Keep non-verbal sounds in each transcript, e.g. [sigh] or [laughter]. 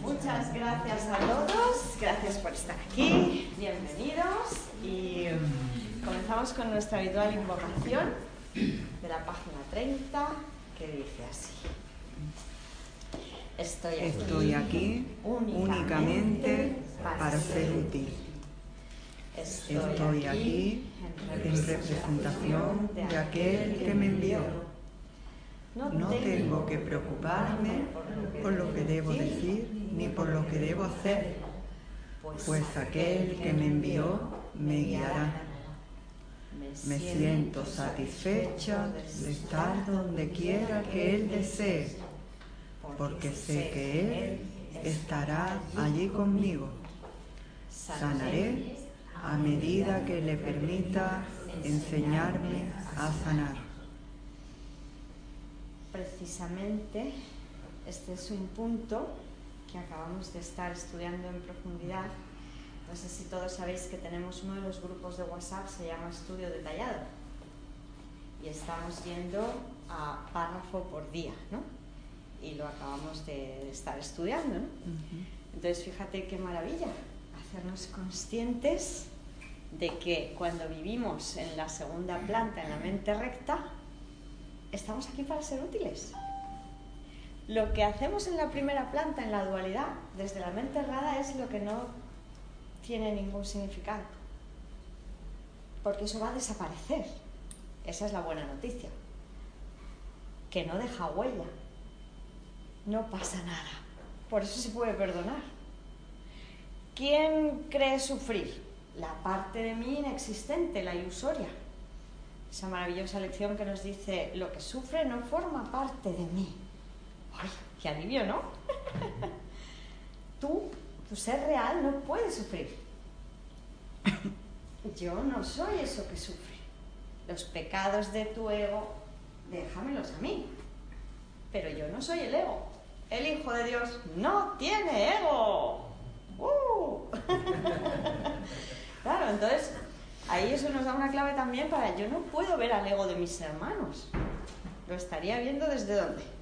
Muchas gracias a todos, gracias por estar aquí, bienvenidos y comenzamos con nuestra habitual invocación de la página 30 que dice así. Estoy aquí, Estoy aquí únicamente para ser útil. Estoy aquí en representación de aquel que me envió. No tengo que preocuparme por lo que debo decir ni por lo que debo hacer, pues aquel que me envió me guiará. Me siento satisfecha de estar donde quiera que Él desee, porque sé que Él estará allí conmigo. Sanaré a medida que le permita enseñarme a sanar. Precisamente este es un punto que acabamos de estar estudiando en profundidad. No sé si todos sabéis que tenemos uno de los grupos de WhatsApp, se llama Estudio Detallado. Y estamos yendo a párrafo por día, ¿no? Y lo acabamos de estar estudiando, ¿no? Entonces, fíjate qué maravilla, hacernos conscientes de que cuando vivimos en la segunda planta, en la mente recta, estamos aquí para ser útiles. Lo que hacemos en la primera planta, en la dualidad, desde la mente errada, es lo que no tiene ningún significado. Porque eso va a desaparecer. Esa es la buena noticia. Que no deja huella. No pasa nada. Por eso se puede perdonar. ¿Quién cree sufrir? La parte de mí inexistente, la ilusoria. Esa maravillosa lección que nos dice, lo que sufre no forma parte de mí. ¡Ay, qué alivio, ¿no? [laughs] Tú, tu ser real, no puede sufrir. Yo no soy eso que sufre. Los pecados de tu ego, déjamelos a mí. Pero yo no soy el ego. El Hijo de Dios no tiene ego. ¡Uh! [laughs] claro, entonces ahí eso nos da una clave también para yo no puedo ver al ego de mis hermanos. Lo estaría viendo desde dónde?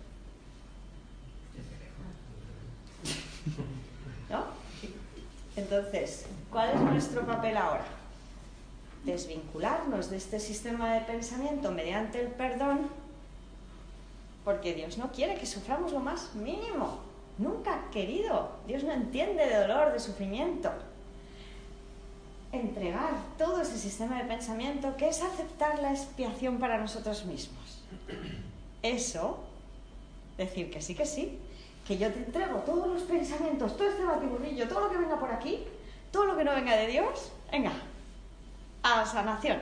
[laughs] ¿No? Entonces, ¿cuál es nuestro papel ahora? Desvincularnos de este sistema de pensamiento mediante el perdón, porque Dios no quiere que suframos lo más mínimo. Nunca ha querido. Dios no entiende de dolor, de sufrimiento. Entregar todo ese sistema de pensamiento que es aceptar la expiación para nosotros mismos. Eso, decir que sí, que sí, que yo te entrego todos los pensamientos, todo este batiburrillo, todo lo que venga por aquí, todo lo que no venga de Dios, venga, a sanación.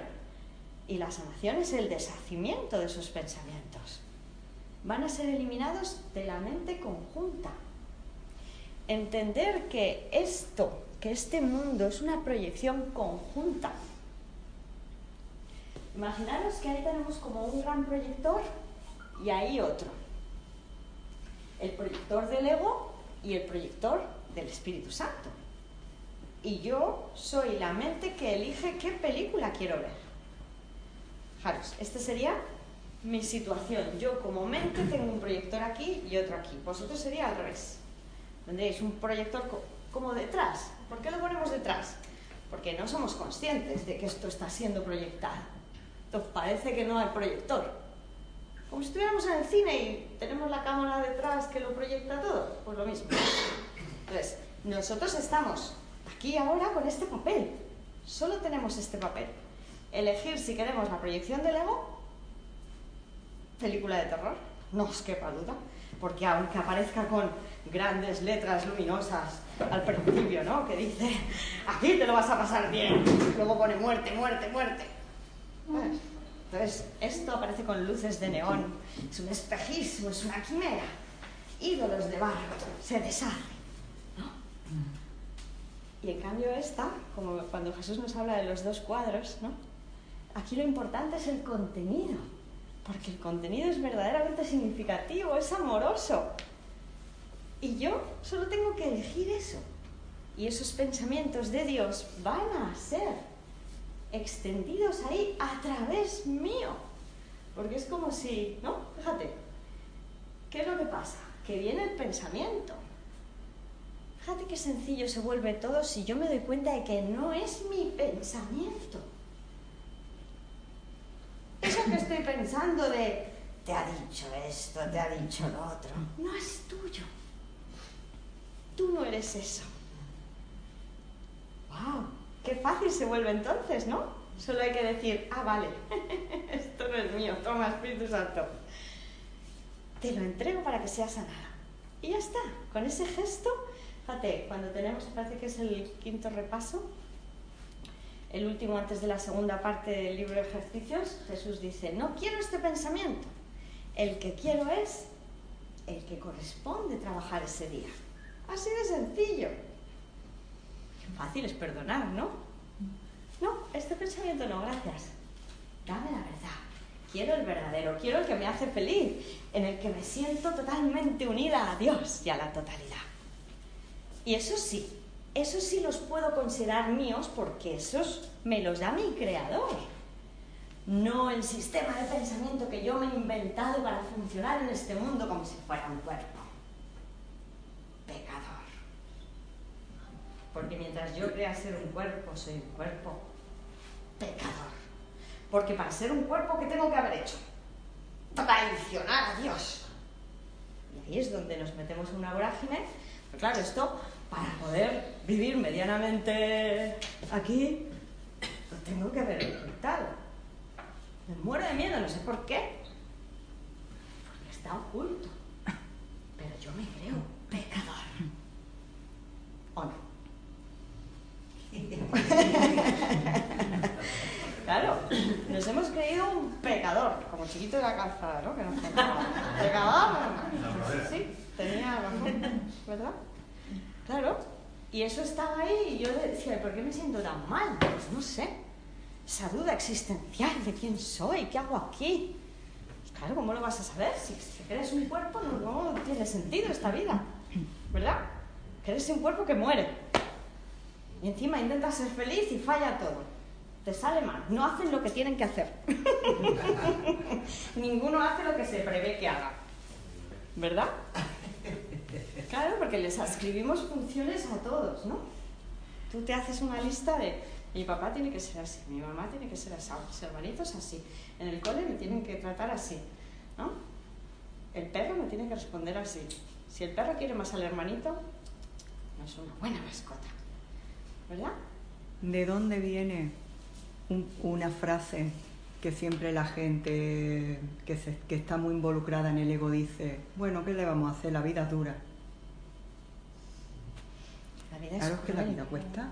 Y la sanación es el deshacimiento de esos pensamientos. Van a ser eliminados de la mente conjunta. Entender que esto, que este mundo es una proyección conjunta. Imaginaros que ahí tenemos como un gran proyector y ahí otro el proyector del ego y el proyector del Espíritu Santo. Y yo soy la mente que elige qué película quiero ver. Fijaros, esta sería mi situación. Yo como mente tengo un proyector aquí y otro aquí. Vosotros sería al revés. Tendréis un proyector como detrás. ¿Por qué lo ponemos detrás? Porque no somos conscientes de que esto está siendo proyectado. Entonces parece que no hay proyector como si estuviéramos en el cine y tenemos la cámara detrás que lo proyecta todo, pues lo mismo. Entonces, nosotros estamos aquí ahora con este papel, solo tenemos este papel. Elegir si queremos la proyección del ego, película de terror, no os quepa duda, porque aunque aparezca con grandes letras luminosas al principio, ¿no? Que dice, aquí te lo vas a pasar bien, luego pone muerte, muerte, muerte. Entonces, esto aparece con luces de neón, es un espejismo, es una quimera. Ídolos de barro, se deshace. ¿no? Y en cambio esta, como cuando Jesús nos habla de los dos cuadros, ¿no? aquí lo importante es el contenido, porque el contenido es verdaderamente significativo, es amoroso. Y yo solo tengo que elegir eso. Y esos pensamientos de Dios van a ser extendidos ahí a través mío. Porque es como si, ¿no? Fíjate, ¿qué es lo que pasa? Que viene el pensamiento. Fíjate qué sencillo se vuelve todo si yo me doy cuenta de que no es mi pensamiento. Eso que estoy pensando de, te ha dicho esto, te ha dicho lo otro, no es tuyo. Tú no eres eso. ¡Wow! Qué fácil se vuelve entonces, ¿no? Solo hay que decir, ah, vale, [laughs] esto no es mío, toma Espíritu Santo. Te lo entrego para que sea sanada. Y ya está, con ese gesto, fíjate, cuando tenemos, parece que es el quinto repaso, el último antes de la segunda parte del libro de ejercicios, Jesús dice, no quiero este pensamiento, el que quiero es el que corresponde trabajar ese día. Así de sencillo. Fácil es perdonar, ¿no? No, este pensamiento no, gracias. Dame la verdad. Quiero el verdadero, quiero el que me hace feliz, en el que me siento totalmente unida a Dios y a la totalidad. Y eso sí, eso sí los puedo considerar míos porque esos me los da mi creador. No el sistema de pensamiento que yo me he inventado para funcionar en este mundo como si fuera un cuerpo. Pecador. Porque mientras yo crea ser un cuerpo, soy un cuerpo pecador. Porque para ser un cuerpo, ¿qué tengo que haber hecho? Traicionar a Dios. Y ahí es donde nos metemos en una vorágine. Pero claro, esto para poder vivir medianamente aquí, lo tengo que haber ocultado. Me muero de miedo, no sé por qué. Porque está oculto. Pero yo me creo pecador. ¿O no? Claro, nos hemos creído un pecador, como chiquito de la calzada, ¿no? Que nos Pecador, sí, tenía razón, ¿verdad? Claro, y eso estaba ahí y yo decía, ¿por qué me siento tan mal? Pues no sé, esa duda existencial de quién soy, qué hago aquí. Claro, ¿cómo lo vas a saber? Si, eres un cuerpo no, no tiene sentido esta vida, ¿verdad? Que eres un cuerpo que muere. Y encima intentas ser feliz y falla todo. Te sale mal. No hacen lo que tienen que hacer. [laughs] Ninguno hace lo que se prevé que haga. ¿Verdad? Claro, porque les escribimos funciones a todos, ¿no? Tú te haces una lista de mi papá tiene que ser así, mi mamá tiene que ser así, mis hermanitos así, en el cole me tienen que tratar así, ¿no? El perro me tiene que responder así. Si el perro quiere más al hermanito, no es una buena mascota. ¿Verdad? ¿De dónde viene una frase que siempre la gente que, que está muy involucrada en el ego dice, bueno, ¿qué le vamos a hacer? La vida es dura. La vida claro, es que la vida cuesta.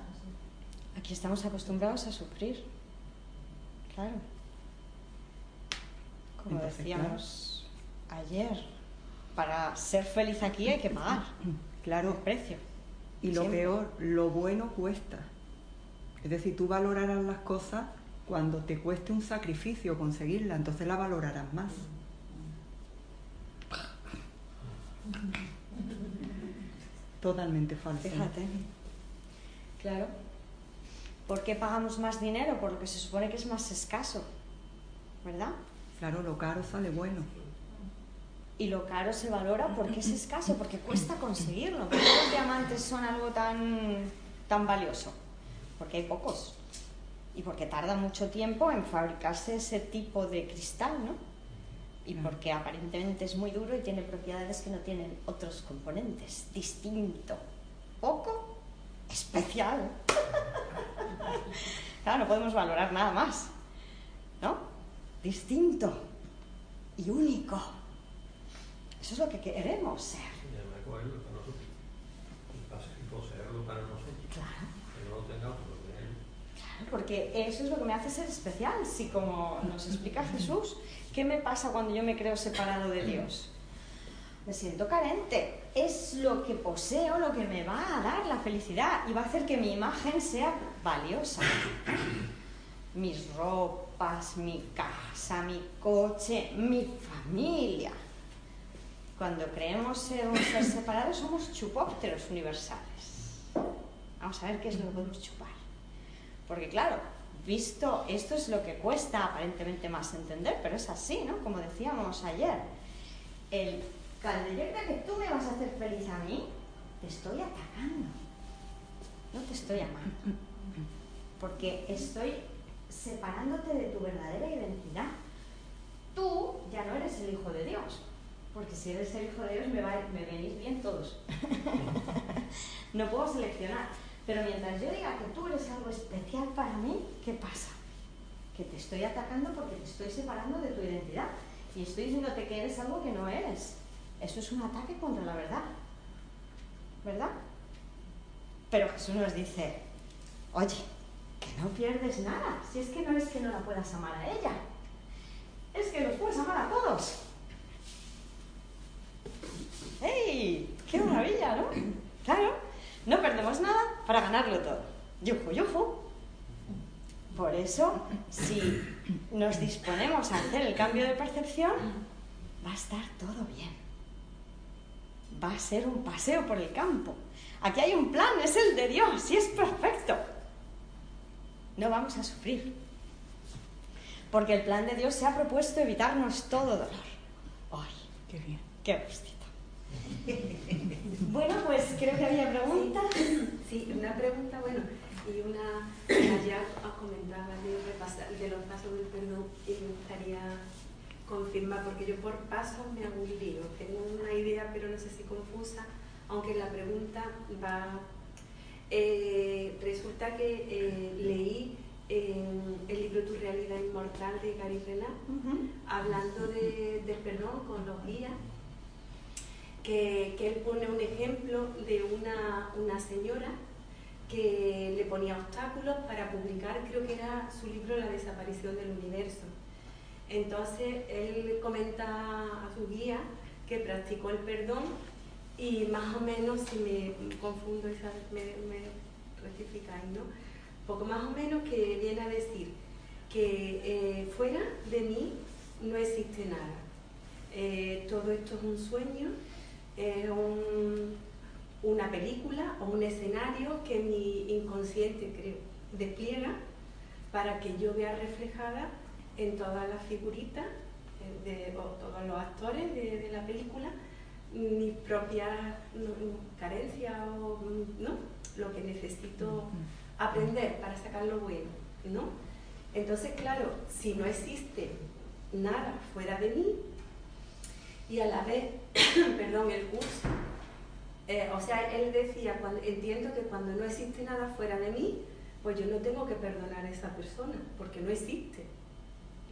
Aquí estamos acostumbrados a sufrir. Claro. Como decíamos ayer, para ser feliz aquí hay que pagar. Claro. El precio. Y lo peor, lo bueno cuesta. Es decir, tú valorarás las cosas cuando te cueste un sacrificio conseguirla, entonces la valorarás más. Totalmente falso. Fíjate. Claro. ¿Por qué pagamos más dinero? Por lo que se supone que es más escaso. ¿Verdad? Claro, lo caro sale bueno y lo caro se valora porque es escaso, porque cuesta conseguirlo. ¿Por qué los diamantes son algo tan, tan valioso? Porque hay pocos y porque tarda mucho tiempo en fabricarse ese tipo de cristal, ¿no? Y porque aparentemente es muy duro y tiene propiedades que no tienen otros componentes. Distinto, poco, especial. [laughs] claro, no podemos valorar nada más, ¿no? Distinto y único. Eso es lo que queremos ser. Claro. Claro, porque eso es lo que me hace ser especial. Si como nos explica Jesús, ¿qué me pasa cuando yo me creo separado de Dios? Me siento carente. Es lo que poseo lo que me va a dar la felicidad y va a hacer que mi imagen sea valiosa. Mis ropas, mi casa, mi coche, mi familia cuando creemos ser separado, somos chupópteros universales. Vamos a ver qué es lo que podemos chupar. Porque claro, visto, esto es lo que cuesta aparentemente más entender, pero es así, ¿no? Como decíamos ayer. El, cuando yo creo que tú me vas a hacer feliz a mí, te estoy atacando, no te estoy amando, porque estoy separándote de tu verdadera identidad. Tú ya no eres el Hijo de Dios, porque si eres el Hijo de Dios me, va, me venís bien todos. [laughs] no puedo seleccionar. Pero mientras yo diga que tú eres algo especial para mí, ¿qué pasa? Que te estoy atacando porque te estoy separando de tu identidad. Y estoy diciéndote que eres algo que no eres. Eso es un ataque contra la verdad. ¿Verdad? Pero Jesús nos dice, oye, que no pierdes nada. Si es que no es que no la puedas amar a ella. Es que los puedes amar a todos. ¡Ey! ¡Qué maravilla, ¿no? Claro, no perdemos nada para ganarlo todo. Yuju, yuju. Por eso, si nos disponemos a hacer el cambio de percepción, va a estar todo bien. Va a ser un paseo por el campo. Aquí hay un plan, es el de Dios y es perfecto. No vamos a sufrir. Porque el plan de Dios se ha propuesto evitarnos todo dolor. ¡Ay! ¡Qué bien! ¡Qué gustito! [laughs] bueno, pues creo que había preguntas. Sí, una pregunta, bueno, y una, ya os comentaba de, de los pasos del perdón y me gustaría confirmar, porque yo por pasos me hago un lío, tengo una idea pero no sé si confusa, aunque la pregunta va... Eh, resulta que eh, leí el libro Tu realidad inmortal de Gary Renard, hablando de, del perdón con los guías, que, que, él pone un ejemplo de una, una señora que le ponía obstáculos para publicar, creo que era su libro La desaparición del universo. Entonces él comenta a su guía que practicó el perdón y más o menos, si me confundo, me, me rectificáis, ¿no? Poco más o menos que viene a decir que eh, fuera de mí no existe nada. Eh, todo esto es un sueño, es un, una película o un escenario que mi inconsciente creo despliega para que yo vea reflejada en todas las figuritas eh, de o todos los actores de, la película mis propias carencias o ¿no? lo que necesito aprender para sacar lo bueno, ¿no? Entonces, claro, si no existe nada fuera de mí y a la vez, [coughs] perdón, el curso eh, o sea, él decía, cuando, entiendo que cuando no existe nada fuera de mí, pues yo no tengo que perdonar a esa persona, porque no existe.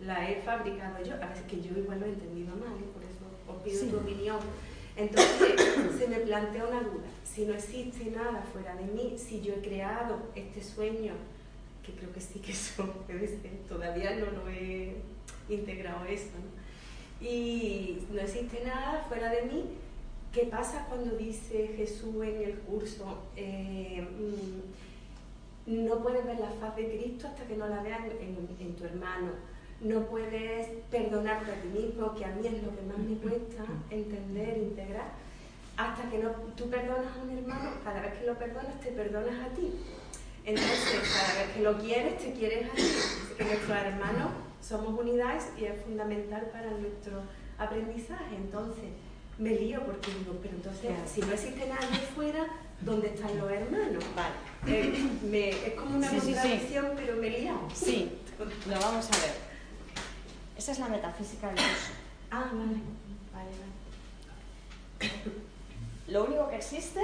La he fabricado yo, a veces que yo igual lo he entendido mal, ¿eh? por eso os pido tu opinión. Entonces [coughs] se me plantea una duda, si no existe nada fuera de mí, si yo he creado este sueño, que creo que sí que eso [laughs] todavía no lo he integrado eso, ¿no? Y no existe nada fuera de mí, ¿Qué pasa cuando dice Jesús en el curso, eh, mm, no puedes ver la faz de Cristo hasta que no la veas en, tu hermano? No puedes perdonarte a ti mismo, que a mí es lo que más me cuesta entender, integrar. Hasta que no, tú perdonas a un hermano, cada vez que lo perdonas, te perdonas a ti. Entonces, cada vez que lo quieres, te quieres a ti. Que nuestros hermanos somos unidades y es fundamental para nuestro aprendizaje. Entonces, me lío porque digo, pero entonces, si no existe nadie fuera, ¿dónde están los hermanos? Vale. Eh, es como una contradicción, pero me lío. Sí, lo vamos a ver. Esa es la metafísica del curso. Ah, vale. Vale, vale. Lo único que existe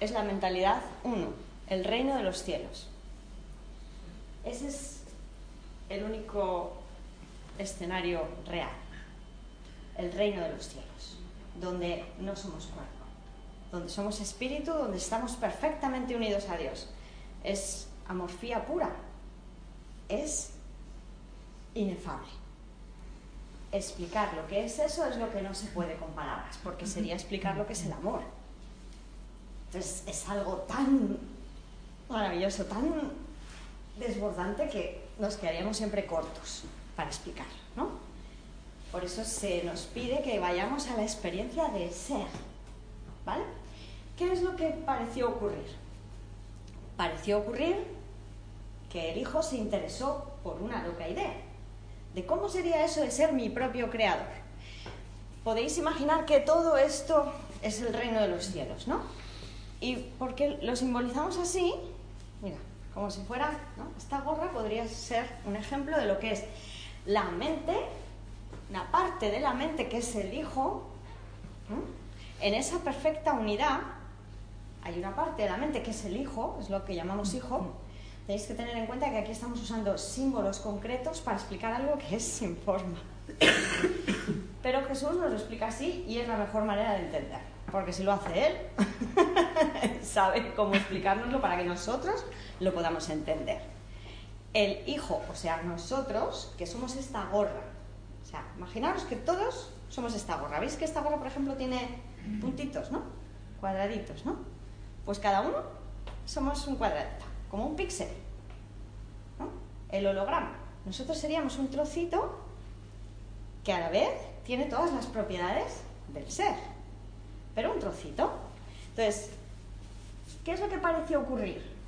es la mentalidad uno, el reino de los cielos. Ese es el único escenario real, el reino de los cielos donde no somos cuerpo, donde somos espíritu, donde estamos perfectamente unidos a Dios. Es amorfía pura, es inefable. Explicar lo que es eso es lo que no se puede con palabras, porque sería explicar lo que es el amor. Entonces es algo tan maravilloso, tan desbordante que nos quedaríamos siempre cortos para explicar, ¿no? Por eso se nos pide que vayamos a la experiencia de ser. ¿Vale? ¿Qué es lo que pareció ocurrir? Pareció ocurrir que el hijo se interesó por una loca idea, de cómo sería eso de ser mi propio creador. Podéis imaginar que todo esto es el reino de los cielos, ¿no? ¿Y por qué lo simbolizamos así? Mira, como si fuera, ¿no? esta gorra podría ser un ejemplo de lo que es la mente, una parte de la mente que es el hijo, en esa perfecta unidad hay una parte de la mente que es el hijo, es lo que llamamos hijo. Tenéis que tener en cuenta que aquí estamos usando símbolos concretos para explicar algo que es sin forma. [coughs] Pero Jesús nos lo explica así y es la mejor manera de entender. Porque si lo hace Él, [laughs] sabe cómo explicárnoslo para que nosotros lo podamos entender. El Hijo, o sea, nosotros, que somos esta gorra. O sea, imaginaros que todos somos esta gorra. ¿Veis que esta gorra, por ejemplo, tiene puntitos, ¿no? Cuadraditos, ¿no? Pues cada uno somos un cuadradito, como un píxel. El holograma. Nosotros seríamos un trocito que a la vez tiene todas las propiedades del ser, pero un trocito. Entonces, ¿qué es lo que pareció ocurrir?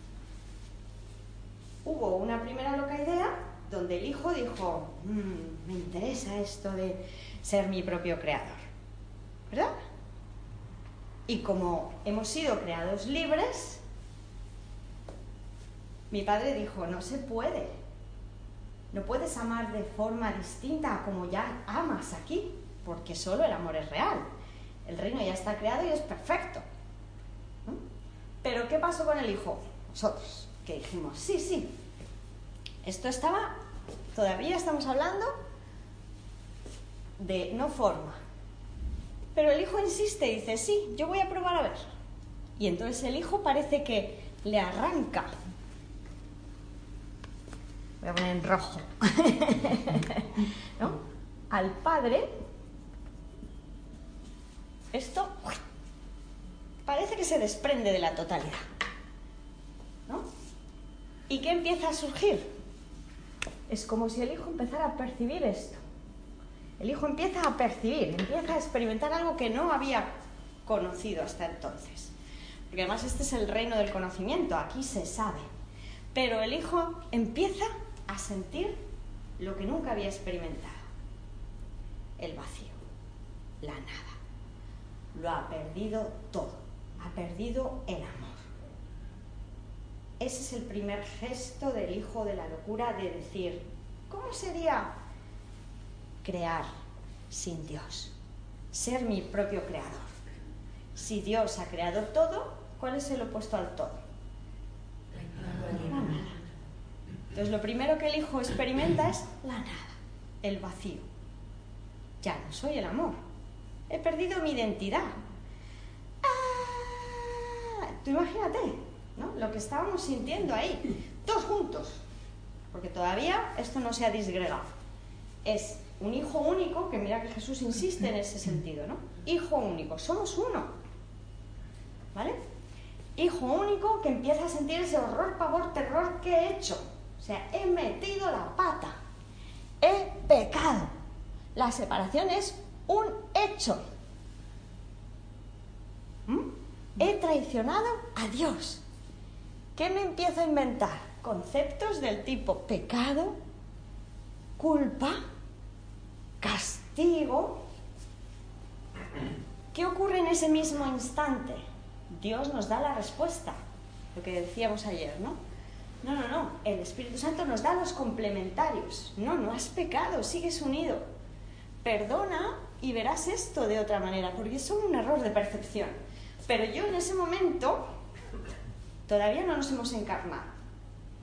Hubo una primera loca idea donde el hijo dijo, mm, me interesa esto de ser mi propio creador, ¿verdad? Y como hemos sido creados libres, mi padre dijo, no se puede. No puedes amar de forma distinta a como ya amas aquí, porque solo el amor es real. El reino ya está creado y es perfecto. Pero ¿qué pasó con el hijo? Nosotros, que dijimos, sí, sí, esto estaba, todavía estamos hablando de no forma, pero el hijo insiste y dice, sí, yo voy a probar a ver. Y entonces el hijo parece que le arranca. Voy a poner en rojo. [laughs] ¿No? Al padre, esto parece que se desprende de la totalidad. ¿No? ¿Y qué empieza a surgir? Es como si el hijo empezara a percibir esto. El hijo empieza a percibir, empieza a experimentar algo que no había conocido hasta entonces. Porque además este es el reino del conocimiento, aquí se sabe. Pero el hijo empieza a sentir lo que nunca había experimentado. El vacío, la nada. Lo ha perdido todo, ha perdido el amor. Ese es el primer gesto del hijo de la locura de decir, ¿cómo sería crear sin Dios, ser mi propio creador. Si Dios ha creado todo, ¿cuál es el opuesto al todo? La nada. Entonces lo primero que el hijo experimenta es la nada, el vacío. Ya no soy el amor. He perdido mi identidad. ¡Ah! Tú imagínate, ¿no? Lo que estábamos sintiendo ahí, todos juntos. Porque todavía esto no se ha disgregado. Es un hijo único, que mira que Jesús insiste en ese sentido, ¿no? Hijo único, somos uno. ¿Vale? Hijo único que empieza a sentir ese horror, pavor, terror que he hecho. O sea, he metido la pata. He pecado. La separación es un hecho. ¿Mm? He traicionado a Dios. ¿Qué me empiezo a inventar? Conceptos del tipo pecado, culpa, castigo. ¿Qué ocurre en ese mismo instante? Dios nos da la respuesta, lo que decíamos ayer, ¿no? No, no, no, el Espíritu Santo nos da los complementarios. No, no has pecado, sigues unido. Perdona y verás esto de otra manera, porque es un error de percepción. Pero yo en ese momento todavía no nos hemos encarnado.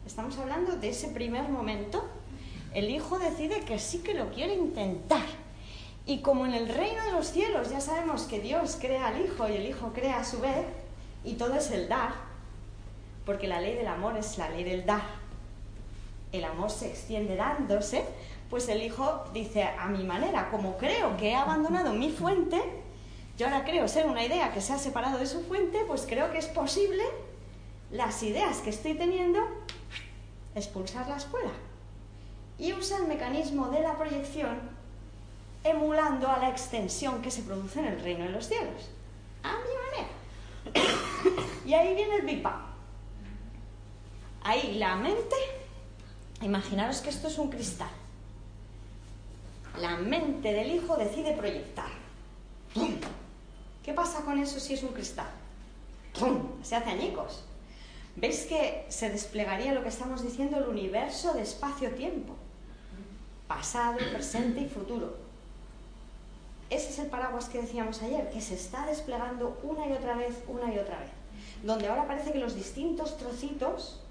Estamos hablando de ese primer momento el hijo decide que sí que lo quiere intentar. Y como en el reino de los cielos ya sabemos que Dios crea al hijo y el hijo crea a su vez, y todo es el dar, porque la ley del amor es la ley del dar. El amor se extiende dándose, pues el hijo dice a mi manera, como creo que he abandonado mi fuente, yo ahora creo ser una idea que se ha separado de su fuente, pues creo que es posible las ideas que estoy teniendo expulsarlas fuera y usa el mecanismo de la proyección emulando a la extensión que se produce en el reino de los cielos. A mi manera. [coughs] y ahí viene el Big Bang. Ahí la mente, imaginaros que esto es un cristal. La mente del hijo decide proyectar. ¿Qué pasa con eso si es un cristal? se hace añicos. ¿Veis que se desplegaría lo que estamos diciendo, el universo de espacio-tiempo? Pasado, presente y futuro. Ese es el paraguas que decíamos ayer, que se está desplegando una y otra vez, una y otra vez. Donde ahora parece que los distintos trocitos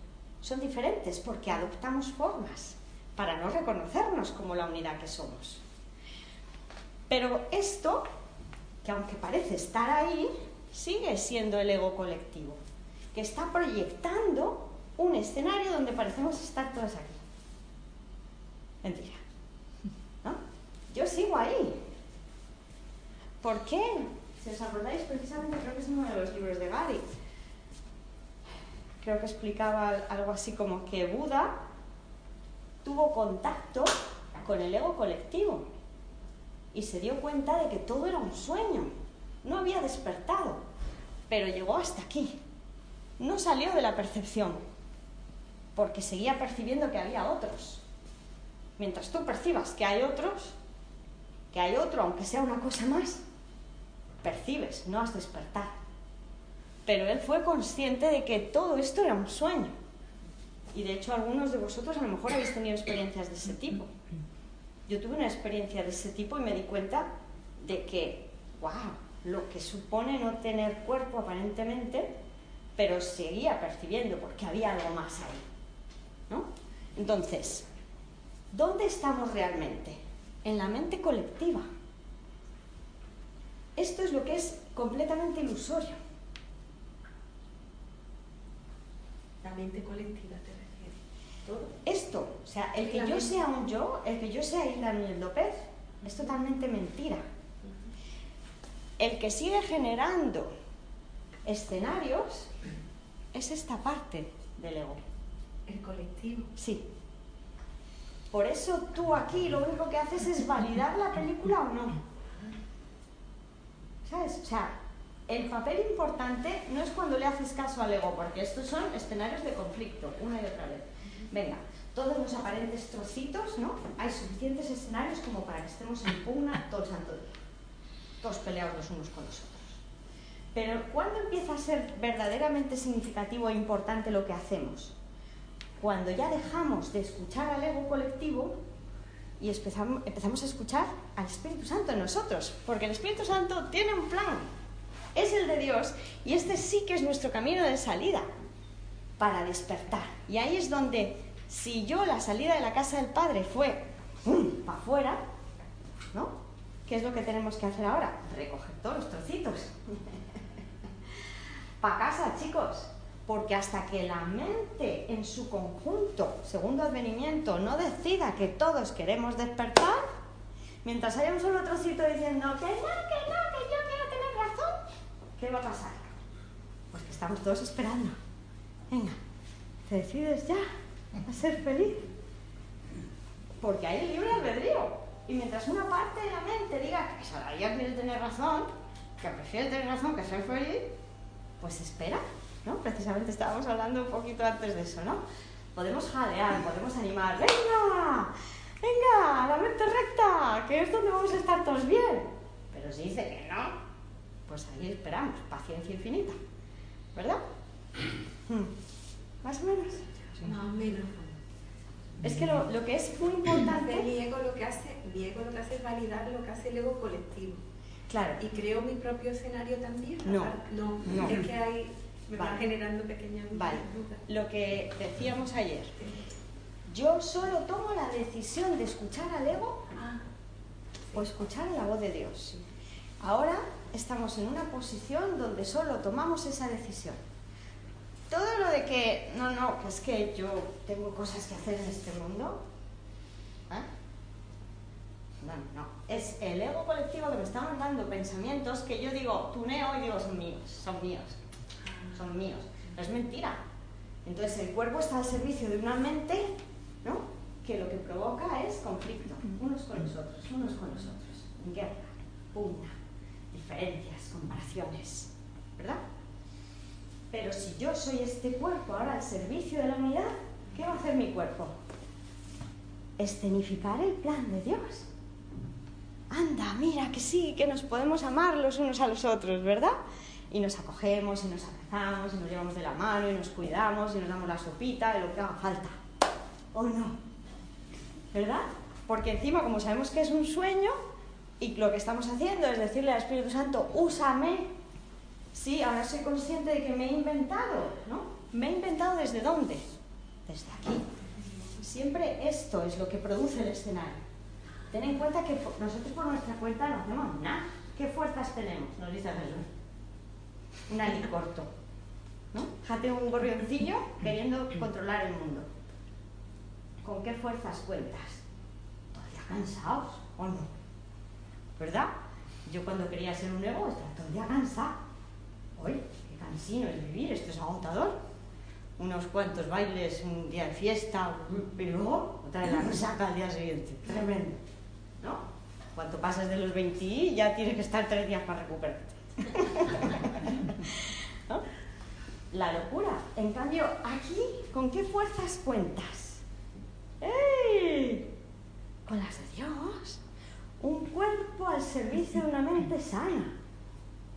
son diferentes porque adoptamos formas para no reconocernos como la unidad que somos. Pero esto, que aunque parece estar ahí, sigue siendo el ego colectivo que está proyectando un escenario donde parecemos estar todos aquí. Mentira. ¿No? Yo sigo ahí. ¿Por qué? Si os acordáis, precisamente creo que es uno de los libros de Gary. Creo que explicaba algo así como que Buda tuvo contacto con el ego colectivo y se dio cuenta de que todo era un sueño. No había despertado, pero llegó hasta aquí no salió de la percepción, porque seguía percibiendo que había otros. Mientras tú percibas que hay otros, que hay otro, aunque sea una cosa más, percibes, no has despertado. Pero él fue consciente de que todo esto era un sueño. Y de hecho algunos de vosotros a lo mejor habéis tenido experiencias de ese tipo. Yo tuve una experiencia de ese tipo y me di cuenta de que, wow, lo que supone no tener cuerpo aparentemente pero seguía percibiendo porque había algo más ahí. ¿no? Entonces, ¿dónde estamos realmente? En la mente colectiva. Esto es lo que es completamente ilusorio. La mente colectiva te refieres. ¿Todo? Esto, o sea, el que yo sea un yo, el que yo sea Hilda Núñez López, es totalmente mentira. El que sigue generando escenarios es esta parte del ego. El colectivo. Sí. Por eso tú aquí lo único que haces es validar la película o no. ¿Sabes? O sea, el papel importante no es cuando le haces caso al ego, porque estos son escenarios de conflicto, una y otra vez. Venga, todos los aparentes trocitos, ¿no? Hay suficientes escenarios como para que estemos en pugna todo el santo día. Todos peleados los unos con los otros. Pero ¿cuándo empieza a ser verdaderamente significativo e importante lo que hacemos? Cuando ya dejamos de escuchar al ego colectivo y empezamos, a escuchar al Espíritu Santo en nosotros, porque el Espíritu Santo tiene un plan, es el de Dios y este sí que es nuestro camino de salida para despertar. Y ahí es donde, si yo la salida de la casa del Padre fue para afuera, ¿no? ¿Qué es lo que tenemos que hacer ahora? Recoger todos los trocitos. Para casa, chicos. Porque hasta que la mente en su conjunto, segundo advenimiento, no decida que todos queremos despertar, mientras haya un solo trocito diciendo que no, que no, que yo quiero tener razón, ¿qué va a pasar? Pues que estamos todos esperando. Venga, ¿te decides ya a ser feliz? Porque hay el libre albedrío. Y mientras una parte de la mente diga que ya quiere tener razón, que prefiere tener razón que ser feliz, pues espera, ¿no? Precisamente estábamos hablando un poquito antes de eso, ¿no? Podemos jadear, podemos animar, venga, venga, la mente recta, que es donde vamos a estar todos bien. Pero si dice que no, pues ahí esperamos, paciencia infinita, ¿verdad? Hmm. ¿Más o menos? Más o menos. Es que lo, lo, que es muy importante... Mi ego, lo que hace, mi ego lo que hace es validar lo que hace el ego colectivo. Claro. ¿Y creo mi propio escenario también? No, no, no. Es que hay, me va generando pequeñas vale. dudas. Lo que decíamos ayer. Yo solo tomo la decisión de escuchar al ego ah, o escuchar la voz de Dios. Ahora estamos en una posición donde solo tomamos esa decisión. Todo lo de que, no, no, es que yo tengo cosas que hacer en este mundo, no. Es el ego colectivo que me está mandando pensamientos que yo digo, tuneo y digo, son míos, son míos, son míos. No es mentira. Entonces el cuerpo está al servicio de una mente, ¿no? Que lo que provoca es conflicto, unos con los otros, unos con los otros, guerra, pugna, diferencias, comparaciones, ¿verdad? Pero si yo soy este cuerpo ahora al servicio de la unidad, ¿qué va a hacer mi cuerpo? Escenificar el plan de Dios anda, mira que sí, que nos podemos amar los unos a los otros, ¿verdad? Y nos acogemos y nos abrazamos y nos llevamos de la mano y nos cuidamos y nos damos la sopita y lo que haga falta. ¿O no? ¿Verdad? Porque encima, como sabemos que es un sueño, y lo que estamos haciendo es decirle al Espíritu Santo, úsame. Sí, ahora soy consciente de que me he inventado, ¿no? ¿Me he inventado desde dónde? Desde aquí. Siempre esto es lo que produce el escenario. Ten en cuenta que nosotros por nuestra cuenta no hacemos nada. ¿Qué fuerzas tenemos? Nos dice Jesús. Un ali corto. ¿No? Jate un gorrioncillo queriendo controlar el mundo. ¿Con qué fuerzas cuentas? Todavía cansados, ¿o no? ¿verdad? Yo cuando quería ser un ego estaba todo el día cansado. Oye, qué cansino es vivir, esto es agotador. Unos cuantos bailes, un día de fiesta, luego otra vez la resaca al día siguiente. Tremendo, ¿no? Cuando pasas de los 20 ya tienes que estar tres días para recuperarte. [laughs] ¿No? La locura. En cambio, aquí, ¿con qué fuerzas cuentas? ¡Ey! Con las de Dios un cuerpo al servicio de una mente sana.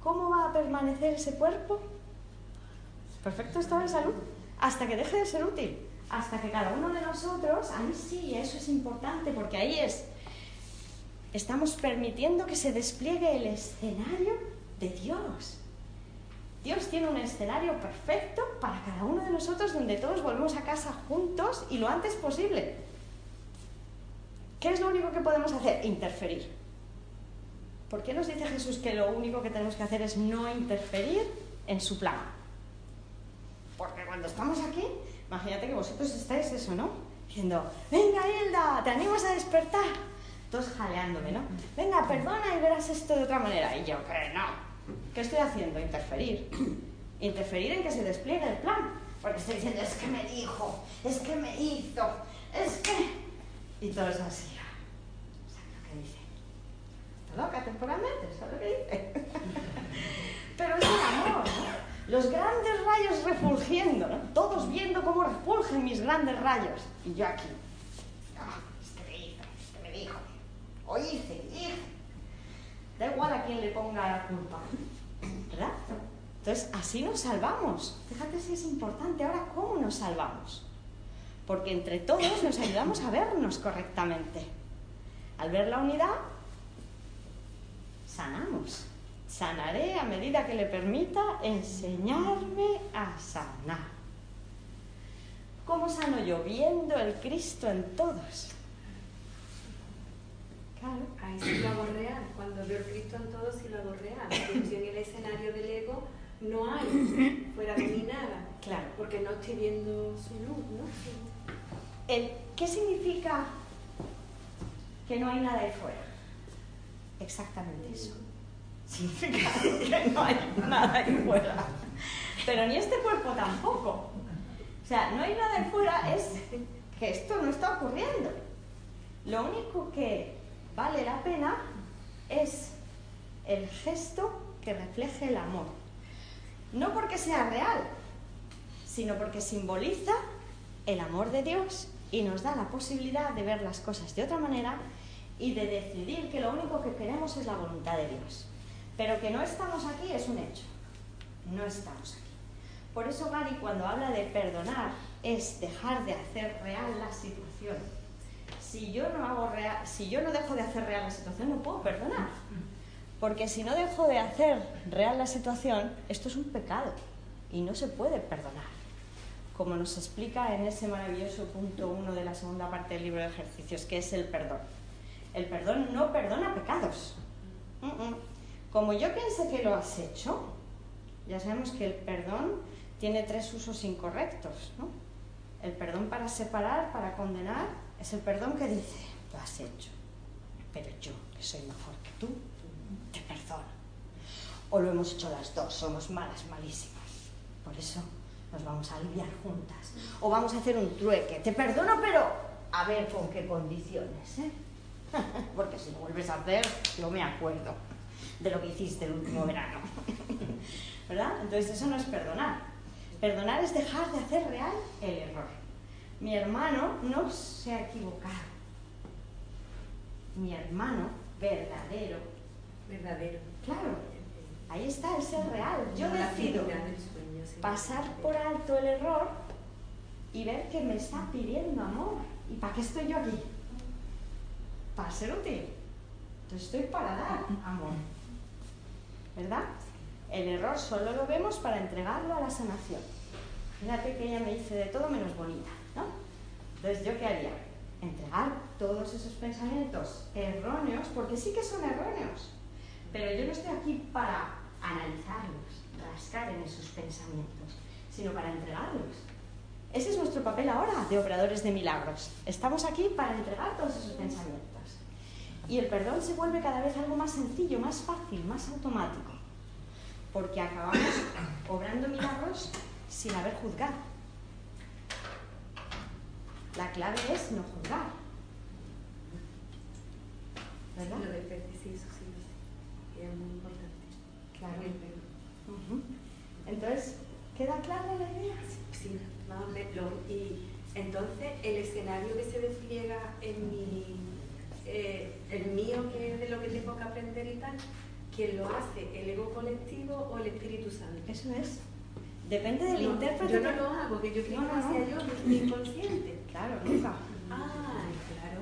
¿Cómo va a permanecer ese cuerpo? Perfecto estado de salud, hasta que deje de ser útil, hasta que cada uno de nosotros, ahí sí, eso es importante, porque ahí es, estamos permitiendo que se despliegue el escenario de Dios. Dios tiene un escenario perfecto para cada uno de nosotros donde todos volvemos a casa juntos y lo antes posible. ¿Qué es lo único que podemos hacer? Interferir. ¿Por qué nos dice Jesús que lo único que tenemos que hacer es no interferir en su plan? Porque cuando estamos aquí, imagínate que vosotros estáis eso, ¿no? Diciendo, venga Hilda, te animas a despertar. Todos jaleándome, ¿no? Venga, perdona y verás esto de otra manera. Y yo, que no. ¿Qué estoy haciendo? Interferir. [clears throat] Interferir en que se despliegue el plan. Porque estoy diciendo, es que me dijo, es que me hizo, es que... Y todo es así. ¿Sabes lo que dice? Está loca temporalmente, ¿sabes lo que dice? [laughs] Pero es el amor, ¿no? Los grandes rayos refulgiendo, ¿no? Todos viendo cómo refulgen mis grandes rayos. Y yo aquí. Ah, es que me hizo, es que me dijo. O hice. Da igual a quién le ponga la culpa. ¿Verdad? Entonces, así nos salvamos. Fíjate si es importante ahora cómo nos salvamos porque entre todos nos ayudamos a vernos correctamente. Al ver la unidad, sanamos. Sanaré a medida que le permita enseñarme a sanar. ¿Cómo sano yo? Viendo el Cristo en todos. Claro. Ahí sí lo hago real. Cuando veo el Cristo en todos, sí lo hago real. Porque en el escenario del ego no hay fuera de mí nada. Claro. Porque no estoy viendo su luz, ¿no? ¿Qué significa que no hay nada ahí fuera? Exactamente eso. Significa que no hay nada ahí fuera. Pero ni este cuerpo tampoco. O sea, no hay nada ahí fuera es que esto no está ocurriendo. Lo único que pena es el gesto que refleje el amor. No porque sea real, sino porque simboliza el amor de Dios y nos da la posibilidad de ver las cosas de otra manera y de decidir que lo único que queremos es la voluntad de Dios. Pero que no estamos aquí es un hecho. No estamos aquí. Por eso Gary cuando habla de perdonar es dejar de hacer real la situación. Si yo no hago real, si yo no dejo de hacer real la situación, no puedo perdonar. Porque si no dejo de hacer real la situación, esto es un pecado y no se puede perdonar como nos explica en ese maravilloso punto uno de la segunda parte del libro de ejercicios, que es el perdón. El perdón no perdona pecados. Como yo piense que lo has hecho, ya sabemos que el perdón tiene tres usos incorrectos. El perdón para separar, para condenar, es el perdón que dice, lo has hecho, pero yo, que soy mejor que tú, te perdono. O lo hemos hecho las dos, somos malas, malísimas. Por eso nos vamos a aliviar juntas. O vamos a hacer un trueque. Te perdono, pero a ver con qué condiciones, ¿eh? [laughs] Porque si lo vuelves a hacer, yo me acuerdo de lo que hiciste el último verano. [laughs] ¿Verdad? Entonces eso no es perdonar. Perdonar es dejar de hacer real el error. Mi hermano no se ha equivocado. Mi hermano verdadero. Verdadero. Claro. Ahí está el ser real. Yo decido pasar por alto el error y ver que me está pidiendo amor. ¿Y para qué estoy yo aquí? Para ser útil. Entonces estoy para dar amor. ¿Verdad? El error solo lo vemos para entregarlo a la sanación. Fíjate que ella me dice de todo menos bonita. Entonces, ¿yo qué haría? Entregar todos esos pensamientos erróneos, porque sí que son erróneos, pero yo no estoy aquí para analizarlos, rascar en esos pensamientos, sino para entregarlos. Ese es nuestro papel ahora de operadores de milagros. Estamos aquí para entregar todos esos pensamientos. Y el perdón se vuelve cada vez algo más sencillo, más fácil, más automático. Porque acabamos obrando milagros sin haber juzgado. La clave es no juzgar. ¿Verdad? Lo del sí, eso sí, es muy importante. Claro. Entonces, ¿queda clara la idea? Sí, más o menos. Y entonces, el escenario que se despliega en mi, eh, el mío, que es de lo que tengo que aprender y tal, ¿quién lo hace? ¿El ego colectivo o el Espíritu Santo? Eso es. Depende del intérprete. Yo no lo hago, porque yo creo que no, yo, mi inconsciente. Claro, nunca. Ah, claro.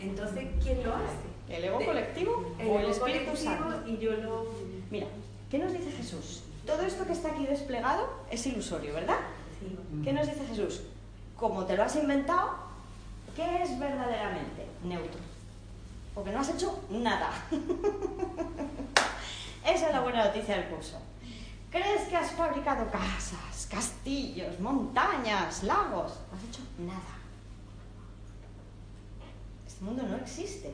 Entonces, ¿quién lo hace? ¿El ego colectivo o el Espíritu Santo? Y yo lo... Mira, ¿qué nos dice Jesús? Todo esto que está aquí desplegado es ilusorio, ¿verdad? Sí. ¿Qué nos dice Jesús? Como te lo has inventado, ¿qué es verdaderamente? Neutro. Porque no has hecho nada. [laughs] Esa es la buena noticia del curso. ¿Crees que has fabricado casas, castillos, montañas, lagos? No has hecho nada. Este mundo no existe.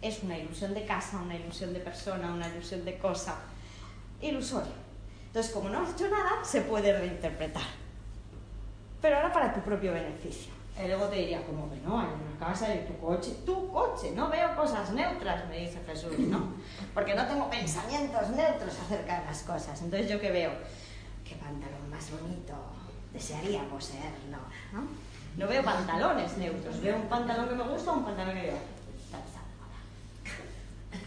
Es una ilusión de casa, una ilusión de persona, una ilusión de cosa. Ilusorio. Entonces, como no has hecho nada, se puede reinterpretar. Pero ahora para tu propio beneficio. El ego te diría, como que no, hay una casa y tu coche, tu coche, no veo cosas neutras, me dice Jesús, ¿no? Porque no tengo pensamientos neutros acerca de las cosas. Entonces, ¿yo qué veo? ¿Qué pantalón más bonito? Desearía poseerlo, ¿no? No veo pantalones neutros, veo un pantalón que me gusta o un pantalón que digo,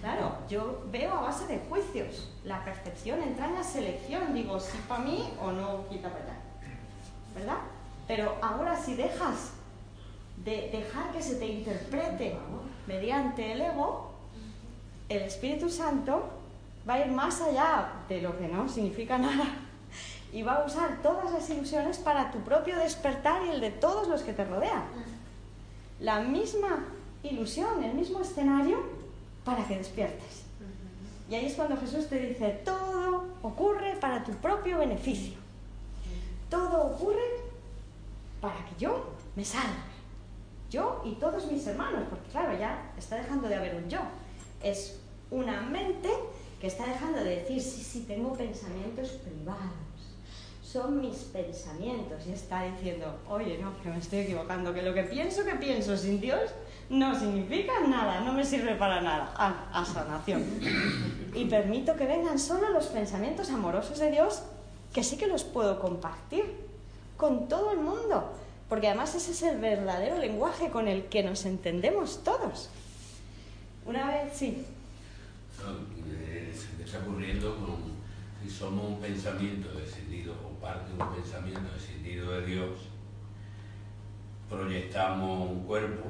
Claro, yo veo a base de juicios. La percepción entra en la selección. Digo, sí para mí o no quita para ¿Verdad? Pero ahora si dejas de dejar que se te interprete mediante el ego, el Espíritu Santo va a ir más allá de lo que no significa nada y va a usar todas las ilusiones para tu propio despertar y el de todos los que te rodean. La misma ilusión, el mismo escenario para que despiertes. Y ahí es cuando Jesús te dice, todo ocurre para tu propio beneficio. Todo ocurre para que yo me salve yo y todos mis hermanos, porque claro, ya está dejando de haber un yo. Es una mente que está dejando de decir, sí, sí, tengo pensamientos privados. Son mis pensamientos. Y está diciendo, oye, no, que me estoy equivocando, que lo que pienso que pienso sin Dios no significa nada, no me sirve para nada. Ah, a sanación. Y permito que vengan solo los pensamientos amorosos de Dios, que sí que los puedo compartir con todo el mundo porque además ese es el verdadero lenguaje con el que nos entendemos todos. Una vez, sí. se me está ocurriendo con si somos un pensamiento descendido o parte de un pensamiento descendido de Dios, proyectamos un cuerpo.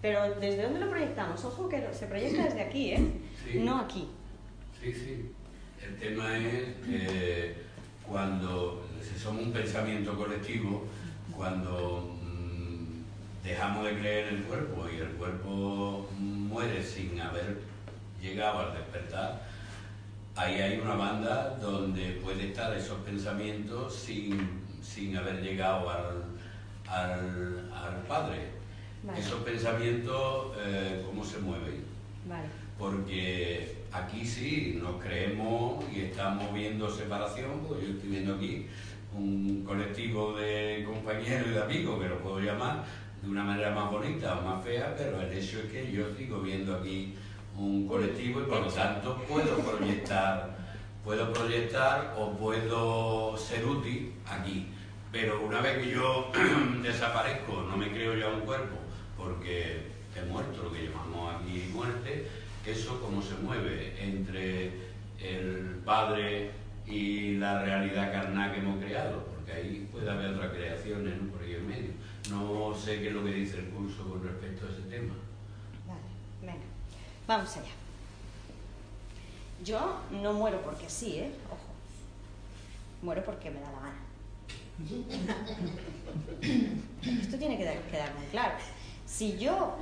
Pero ¿desde dónde lo proyectamos? Ojo que se proyecta desde aquí, ¿eh? No aquí. Sí, sí. El tema es que cuando si somos un pensamiento colectivo, cuando mm, dejamos de creer en el cuerpo y el cuerpo muere sin haber llegado al despertar, ahí hay una banda donde puede estar esos pensamientos sin, haber llegado al, Padre. Esos pensamientos, eh, ¿cómo se mueven? Porque aquí sí nos creemos y estamos viendo separación, porque yo estoy viendo aquí un colectivo de compañeros y de amigos, que lo puedo llamar de una manera más bonita o más fea, pero el hecho es que yo sigo viendo aquí un colectivo y por lo tanto puedo proyectar, puedo proyectar o puedo ser útil aquí. Pero una vez que yo [clears throat] desaparezco, no me creo ya un cuerpo, porque he muerto, lo que llamamos aquí muerte, eso como se mueve entre el Padre y la realidad carnal que hemos creado, porque ahí puede haber otras creaciones por ahí en medio. No sé qué es lo que dice el curso con respecto a ese tema. Vale, venga, vamos allá. Yo no muero porque sí, ¿eh? Ojo. Muero porque me da la gana. Esto tiene que quedar muy claro. Si yo,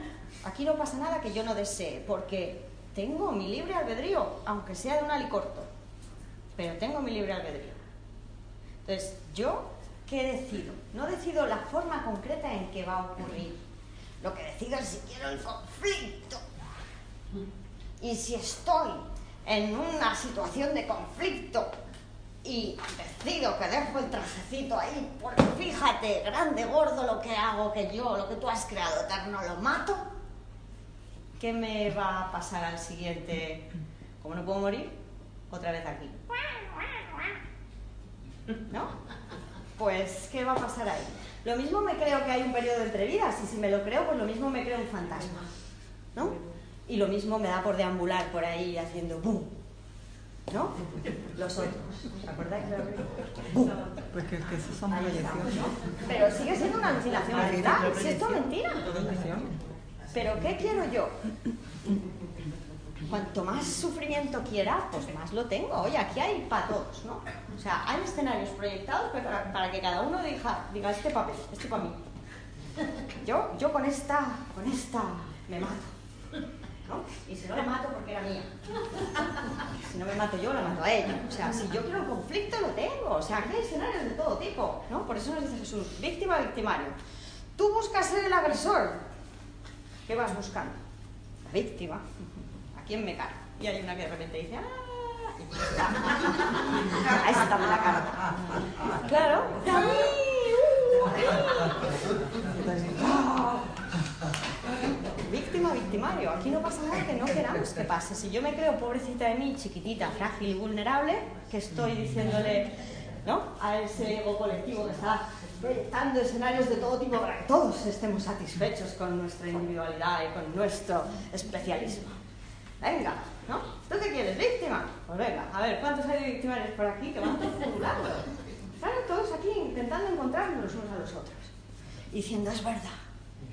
aquí no pasa nada que yo no desee, porque tengo mi libre albedrío, aunque sea de un alicorto, pero tengo mi libre albedrío. Entonces, yo, ¿qué decido? No decido la forma concreta en que va a ocurrir. Lo que decido es si quiero el conflicto. Y si estoy en una situación de conflicto y decido que dejo el trajecito ahí, porque fíjate, grande, gordo lo que hago, que yo, lo que tú has creado eterno, lo mato, ¿qué me va a pasar al siguiente? Como no puedo morir, otra vez aquí. ¿No? Pues, ¿qué va a pasar ahí? Lo mismo me creo que hay un periodo entre vidas, y si me lo creo, pues lo mismo me creo un fantasma. ¿No? Y lo mismo me da por deambular por ahí haciendo ¡bum! ¿no? Los otros. ¿Acordáis de Pues que, que esos son proyecciones. Pero sigue siendo una alucinación mental. Si esto es mentira. Pero ¿qué quiero yo? Cuanto más sufrimiento quiera, pues más lo tengo. Oye, aquí hay para todos, ¿no? O sea, hay escenarios proyectados para, para que cada uno diga, diga este papel, este para mí. [laughs] Yo, yo con esta, con esta me mato. Y si no la mato porque era mía. [laughs] Si no me mato yo, la mato a ella. O sea, si yo quiero un conflicto, lo tengo. O sea, aquí hay escenarios de todo tipo, ¿no? Por eso nos dice Jesús, víctima, victimario. Tú buscas ser el agresor. ¿Qué vas buscando? La víctima. ¿A quién me cargo? Y hay una que de repente dice, ¡ah! [laughs] Ahí está la cara. Claro. Víctima, victimario. Aquí no pasa nada que no queramos que pase. Si yo me creo pobrecita de mí, chiquitita, frágil y vulnerable, que estoy diciéndole ¿no? a ese ego colectivo que está proyectando escenarios de todo tipo para que todos estemos satisfechos con nuestra individualidad y con nuestro especialismo. Venga, ¿no? ¿Tú qué quieres? ¿Víctima? Pues venga, a ver, ¿cuántos hay de victimarios por aquí que van formulando? Están todos aquí intentando encontrarnos los unos a los otros. Diciendo, es verdad.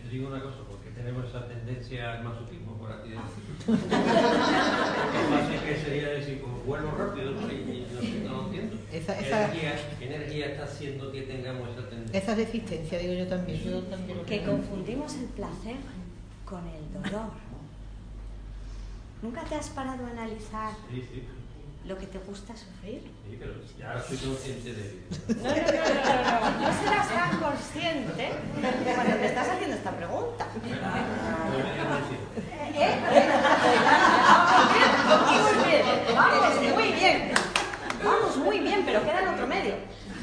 Yo digo una cosa, tenemos esa tendencia al masoquismo, por aquí decirlo. Lo que sería decir, pues vuelvo rápido, ¿no? Y, no, no, entiendo. Esa, esa ¿Qué, energía, está haciendo que tengamos esa tendencia? Esa resistencia, digo yo también. Yo también que confundimos el placer con el dolor. ¿Nunca te has parado a analizar sí, sí lo que te gusta sufrir. Sí, pero ya estoy consciente de ello. No, no, no, no, no, no serás tan consciente cuando te estás haciendo esta pregunta. ¿Eh? Muy bien, vamos muy bien. Vamos muy bien, pero queda en otro medio.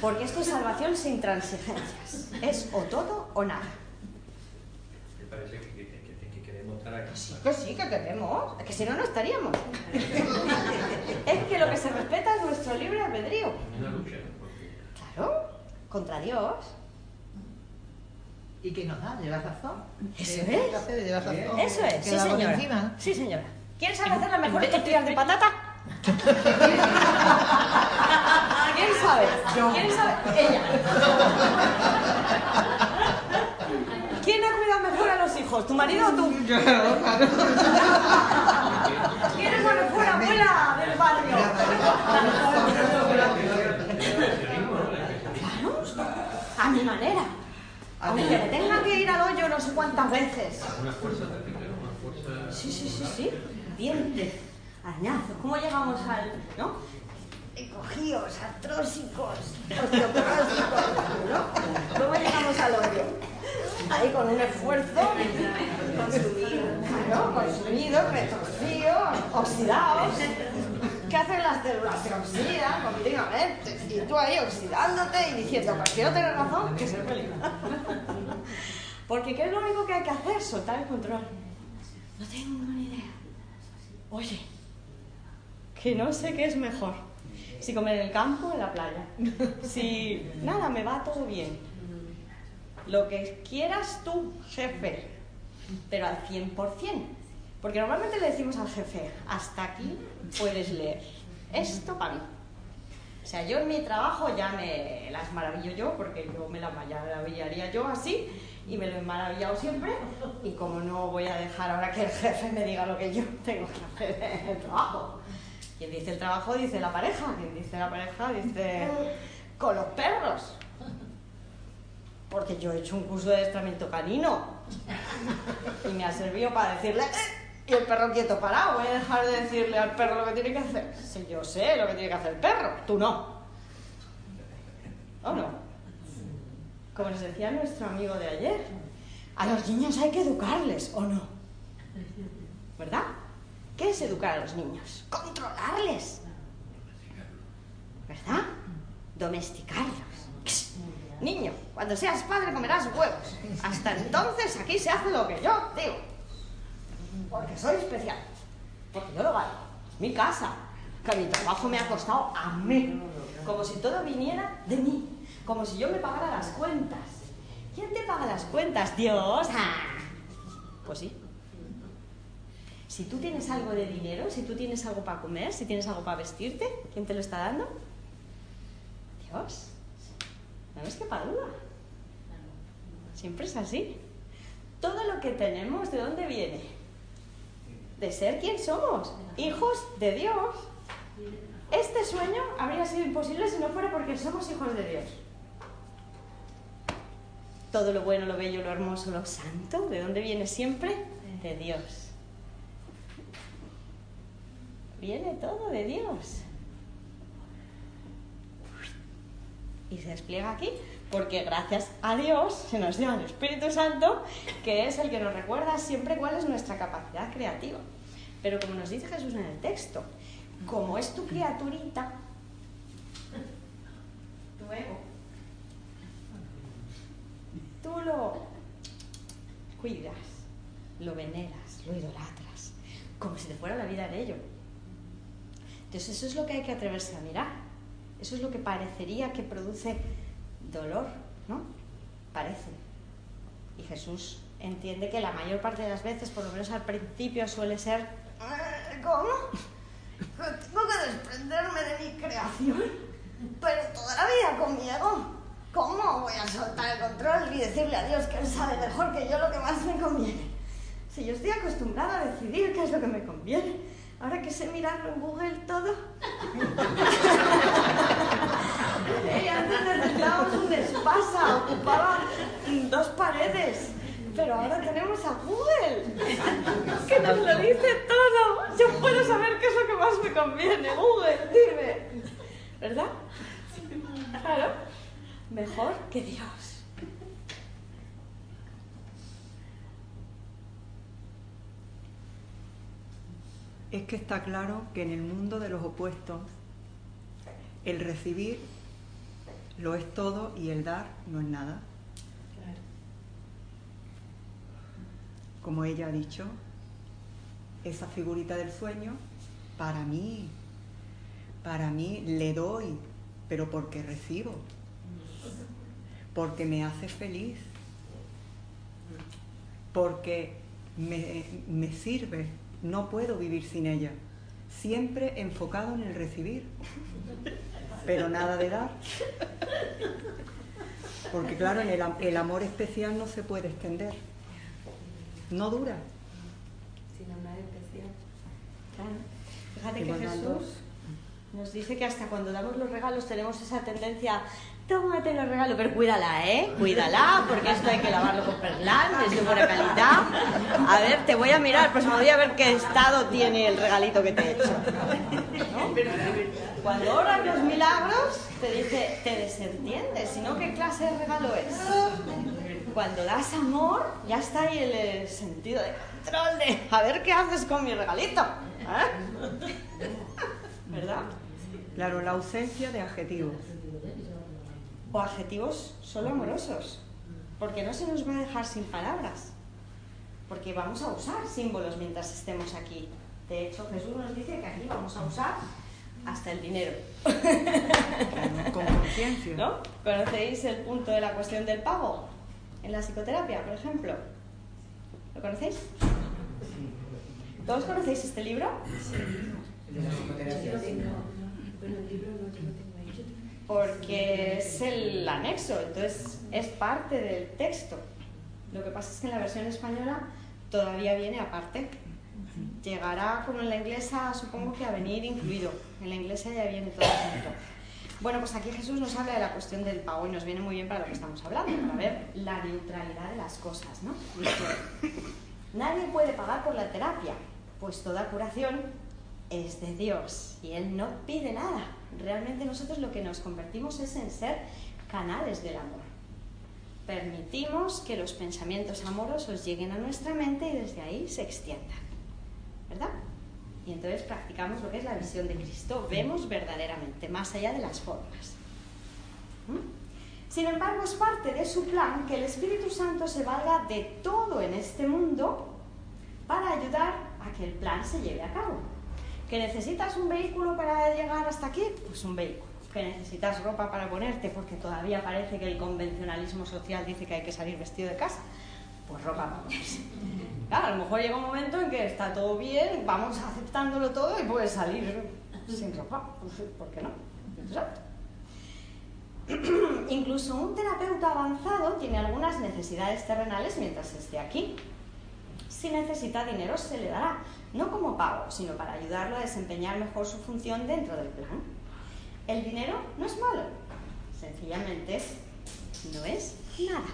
Porque esto es salvación sin transigencias. Es o todo o nada. Me parece que Sí, que sí, que queremos. Es que si no, no estaríamos. [laughs] es que lo que se respeta es nuestro libre albedrío. Una lucha. Claro, contra Dios. ¿Y qué nos da? ¿Lleva razón? Eso es. Eso es, sí señora. Sí señora. ¿Quieres saber hacer las mejores tortillas de patata? [laughs] ¿Quién sabe? ¿Quién sabe? Ella. ¿Quién ha cuidado mejor a los hijos? ¿Tu marido o tú? [laughs] Yo, claro. ¿Quién es la mejor abuela del barrio? Claro, a mi manera. Aunque me tenga que ir al hoyo no sé cuántas veces. Una fuerza terrible, una fuerza... Sí, sí, sí, sí. Dientes, arañazos. ¿Cómo llegamos al...? ¿no? Cogidos, artrósicos, osteoporósicos, ¿no? ¿Cómo llegamos al hoyo? Ahí con un esfuerzo consumido, ¿no? consumido, retorcido, oxidados. ¿Qué hacen las células? Se oxidan continuamente. Y tú ahí oxidándote y diciendo, pues quiero tener razón, que ser feliz. [laughs] Porque ¿qué es lo único que hay que hacer? Soltar el control. No tengo ni idea. Oye, que no sé qué es mejor. Si comer en el campo o en la playa. [laughs] Si nada, me va todo bien lo que quieras tú, jefe, pero al 100%. Porque normalmente le decimos al jefe, hasta aquí puedes leer. Esto para mí. O sea, yo en mi trabajo ya me las maravillo yo, porque yo me las maravillaría yo así, y me lo he maravillado siempre. Y como no voy a dejar ahora que el jefe me diga lo que yo tengo que hacer en el trabajo. Quien dice el trabajo dice la pareja, quien dice la pareja dice con los perros. Porque yo he hecho un curso de adiestramiento canino y me ha servido para decirle y el perro quieto parado. Voy a dejar de decirle al perro lo que tiene que hacer. Si yo sé lo que tiene que hacer el perro, tú no. ¿O no? Como nos decía nuestro amigo de ayer, a los niños hay que educarles, ¿o no? ¿Verdad? ¿Qué es educar a los niños? Controlarles. ¿Verdad? Domesticarlos. Niño, cuando seas padre comerás huevos. Hasta entonces aquí se hace lo que yo digo. Porque soy especial. Porque yo lo valgo. Es mi casa. Que mi trabajo me ha costado a mí. Como si todo viniera de mí. Como si yo me pagara las cuentas. ¿Quién te paga las cuentas? Dios. Ah. Pues sí. Si tú tienes algo de dinero, si tú tienes algo para comer, si tienes algo para vestirte, ¿quién te lo está dando? Dios. ¿No ves qué duda? Siempre es así. Todo lo que tenemos, ¿de dónde viene? De ser quien somos, hijos de Dios. Este sueño habría sido imposible si no fuera porque somos hijos de Dios. Todo lo bueno, lo bello, lo hermoso, lo santo, ¿de dónde viene siempre? De Dios. Viene todo de Dios. Y se despliega aquí porque gracias a Dios se nos dio el Espíritu Santo, que es el que nos recuerda siempre cuál es nuestra capacidad creativa. Pero como nos dice Jesús en el texto, como es tu criaturita, tu ego, tú lo cuidas, lo veneras, lo idolatras, como si te fuera la vida de ello. Entonces eso es lo que hay que atreverse a mirar eso es lo que parecería que produce dolor, ¿no? Parece. Y Jesús entiende que la mayor parte de las veces, por lo menos al principio, suele ser, eh, ¿cómo? Tengo que desprenderme de mi creación, pero toda la vida conmigo. ¿Cómo voy a soltar el control y decirle a Dios que Él sabe mejor que yo lo que más me conviene? Si yo estoy acostumbrada a decidir qué es lo que me conviene, ahora que sé mirarlo en Google todo. [laughs] antes necesitábamos un espasa, ocupaba dos paredes. Pero ahora tenemos a Google, que nos lo dice todo. Yo puedo saber qué es lo que más me conviene. Google, dime. ¿Verdad? Claro. Mejor que Dios. Es que está claro que en el mundo de los opuestos el recibir lo es todo y el dar no es nada. Como ella ha dicho, esa figurita del sueño, para mí, para mí le doy, pero porque recibo, porque me hace feliz, porque me, me sirve no puedo vivir sin ella. Siempre enfocado en el recibir, pero nada de dar. Porque claro, en el, amor especial no se puede extender. No dura. Sin amar especial. Fíjate que Jesús nos dice que hasta cuando damos los regalos tenemos esa tendencia tómate los regalo, pero cuídala, ¿eh? Cuídala, porque esto hay que lavarlo con perlán, es de buena calidad. A ver, te voy a mirar, pues me voy a ver qué estado tiene el regalito que te he hecho. Cuando oran los milagros, te dice, te desentiendes, sino qué clase de regalo es. Cuando das amor, ya está ahí el sentido de control de, a ver qué haces con mi regalito. ¿eh? ¿Verdad? Claro, la ausencia de adjetivos o adjetivos solo amorosos, porque no se nos va a dejar sin palabras, porque vamos a usar símbolos mientras estemos aquí. De hecho, Jesús nos dice que aquí vamos a usar hasta el dinero. Con conciencia. ¿No? ¿Conocéis el punto de la cuestión del pago? En la psicoterapia, por ejemplo. ¿Lo conocéis? ¿Todos conocéis este libro? Sí. De la psicoterapia. Bueno, el libro no, yo lo tengo ahí. Porque es el anexo, entonces es parte del texto. Lo que pasa es que en la versión española todavía viene aparte. Llegará como en la inglesa, supongo que a venir incluido. En la inglesa ya viene todo junto. Bueno, pues aquí Jesús nos habla de la cuestión del pago y nos viene muy bien para lo que estamos hablando, para ver la neutralidad de las cosas, ¿no? Nadie puede pagar por la terapia, pues toda curación es de Dios y Él no pide nada. Realmente nosotros lo que nos convertimos es en ser canales del amor. Permitimos que los pensamientos amorosos lleguen a nuestra mente y desde ahí se extiendan. ¿Verdad? Y entonces practicamos lo que es la visión de Cristo. Vemos verdaderamente, más allá de las formas. Sin embargo, es parte de su plan que el Espíritu Santo se valga de todo en este mundo para ayudar a que el plan se lleve a cabo. ¿Que necesitas un vehículo para llegar hasta aquí? Pues un vehículo. ¿Que necesitas ropa para ponerte porque todavía parece que el convencionalismo social dice que hay que salir vestido de casa? Pues ropa para ponerse. [laughs] Claro, a lo mejor llega un momento en que está todo bien, vamos aceptándolo todo y puedes salir sin ropa. Pues, ¿Por qué no? Exacto. [clears throat] Incluso un terapeuta avanzado tiene algunas necesidades terrenales mientras esté aquí. Si necesita dinero, se le dará, no como pago, sino para ayudarlo a desempeñar mejor su función dentro del plan. El dinero no es malo, sencillamente no es nada.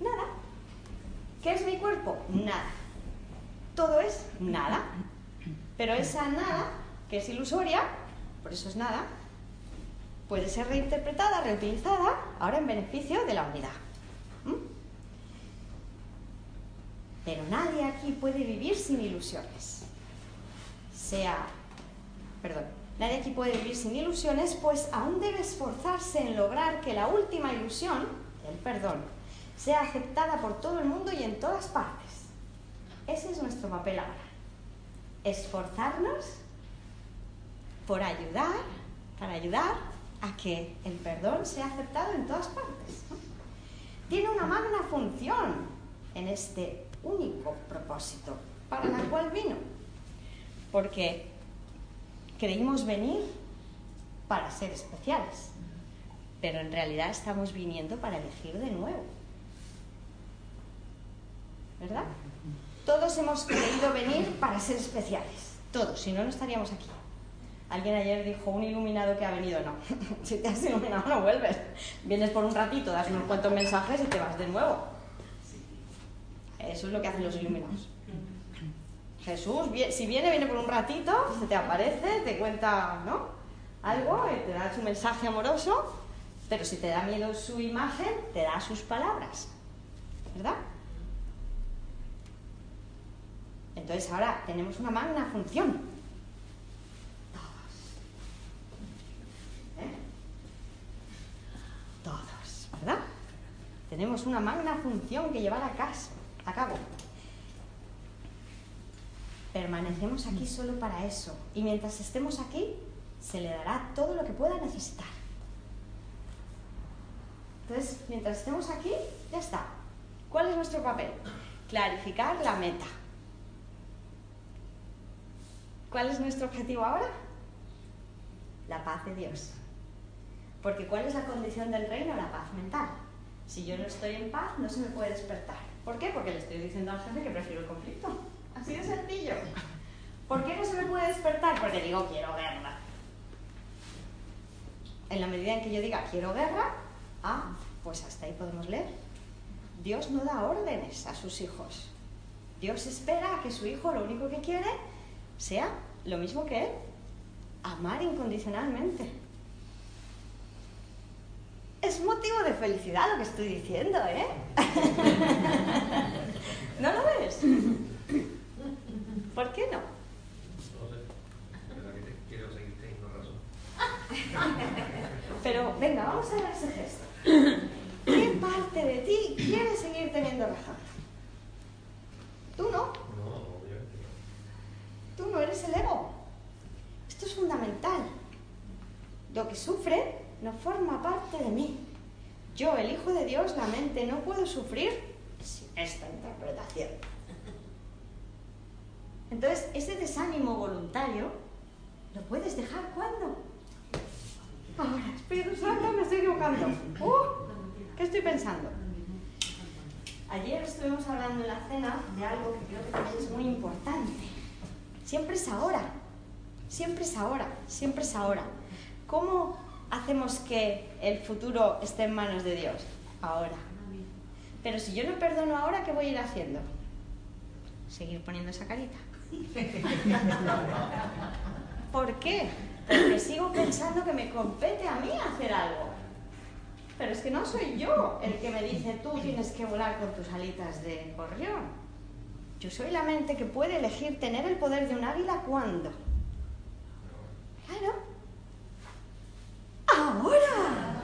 Nada. ¿Qué es mi cuerpo? Nada. Todo es nada. Pero esa nada, que es ilusoria, por eso es nada, puede ser reinterpretada, reutilizada, ahora en beneficio de la unidad. ¿Mm? Pero nadie aquí puede vivir sin ilusiones. Sea, perdón, nadie aquí puede vivir sin ilusiones, pues aún debe esforzarse en lograr que la última ilusión, el perdón, sea aceptada por todo el mundo y en todas partes. Ese es nuestro papel ahora. Esforzarnos por ayudar, para ayudar a que el perdón sea aceptado en todas partes. Tiene una magna función en este único propósito para la cual vino. Porque creímos venir para ser especiales, pero en realidad estamos viniendo para elegir de nuevo. ¿verdad? Todos hemos querido venir para ser especiales, todos, si no, no estaríamos aquí. Alguien ayer dijo, un iluminado que ha venido, no. [laughs] si te has iluminado no vuelves. Vienes por un ratito, das unos cuantos mensajes y te vas de nuevo. Eso es lo que hacen los iluminados. Jesús, si viene, viene por un ratito, se te aparece, te cuenta, ¿no? Algo, te da su mensaje amoroso, pero si te da miedo su imagen, te da sus palabras. ¿Verdad? Entonces ahora tenemos una magna función. Todos. ¿Eh? Todos, ¿verdad? Tenemos una magna función que llevar a, casa, a cabo. Permanecemos aquí solo para eso. Y mientras estemos aquí, se le dará todo lo que pueda necesitar. Entonces, mientras estemos aquí, ya está. ¿Cuál es nuestro papel? Clarificar la meta. ¿Cuál es nuestro objetivo ahora? La paz de Dios. Porque ¿cuál es la condición del reino? La paz mental. Si yo no estoy en paz, no se me puede despertar. ¿Por qué? Porque le estoy diciendo al jefe que prefiero el conflicto. Así de sencillo. ¿Por qué no se me puede despertar? Porque digo, quiero guerra. En la medida en que yo diga, quiero guerra, ah, pues hasta ahí podemos leer. Dios no da órdenes a sus hijos. Dios espera a que su hijo lo único que quiere sea lo mismo que Él, amar incondicionalmente. Es motivo de felicidad lo que estoy diciendo, ¿eh? [laughs] ¿No lo ves? ¿Por qué no? Pero venga, vamos a ver ese gesto. ¿Qué parte de ti quiere seguir teniendo razón? Tú no. Tú no eres el ego. Esto es fundamental. Lo que sufre no forma parte de mí. Yo, el Hijo de Dios, la mente, no puedo sufrir sin esta interpretación. Entonces, ese desánimo voluntario ¿Lo puedes dejar cuándo? Ahora, Espíritu Santo, me estoy equivocando. Uh, ¿Qué estoy pensando? Ayer estuvimos hablando en la cena de algo que creo que también es muy importante. Siempre es ahora. Siempre es ahora. Siempre es ahora. ¿Cómo hacemos que el futuro esté en manos de Dios? Ahora. Pero si yo no perdono ahora, ¿qué voy a ir haciendo? Seguir poniendo esa carita. [laughs] ¿Por qué? Porque sigo pensando que me compete a mí hacer algo. Pero es que no soy yo el que me dice tú tienes que volar con tus alitas de gorrión. Yo soy la mente que puede elegir tener el poder de un águila cuando. Claro. Ahora.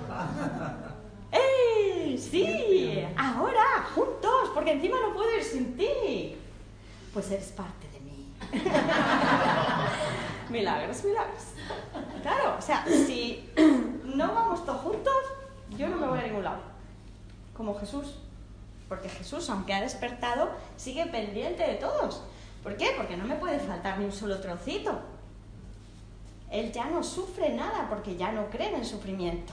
¡Eh! Sí, ahora, juntos, porque encima no puedo ir sin ti. Pues eres parte de mí. [laughs] milagros, milagros. Claro, o sea, si no vamos todos juntos, yo no me voy a ningún lado. Como Jesús. Porque Jesús, aunque ha despertado, sigue pendiente de todos. ¿Por qué? Porque no me puede faltar ni un solo trocito. Él ya no sufre nada porque ya no cree en el sufrimiento.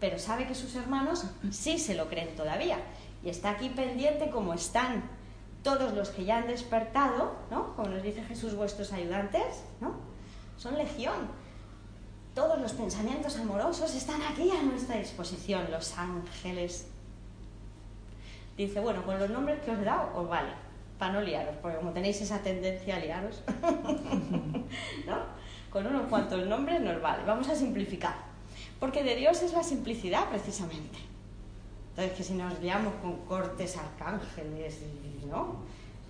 Pero sabe que sus hermanos sí se lo creen todavía. Y está aquí pendiente como están todos los que ya han despertado, ¿no? Como nos dice Jesús, vuestros ayudantes, ¿no? Son legión todos los pensamientos amorosos están aquí a nuestra disposición, los ángeles. Dice, bueno, con los nombres que os he dado, os vale, para no liaros, porque como tenéis esa tendencia a liaros, [laughs] ¿no? Con unos cuantos nombres nos vale. Vamos a simplificar, porque de Dios es la simplicidad precisamente. Entonces, que si nos liamos con cortes arcángeles, ¿no?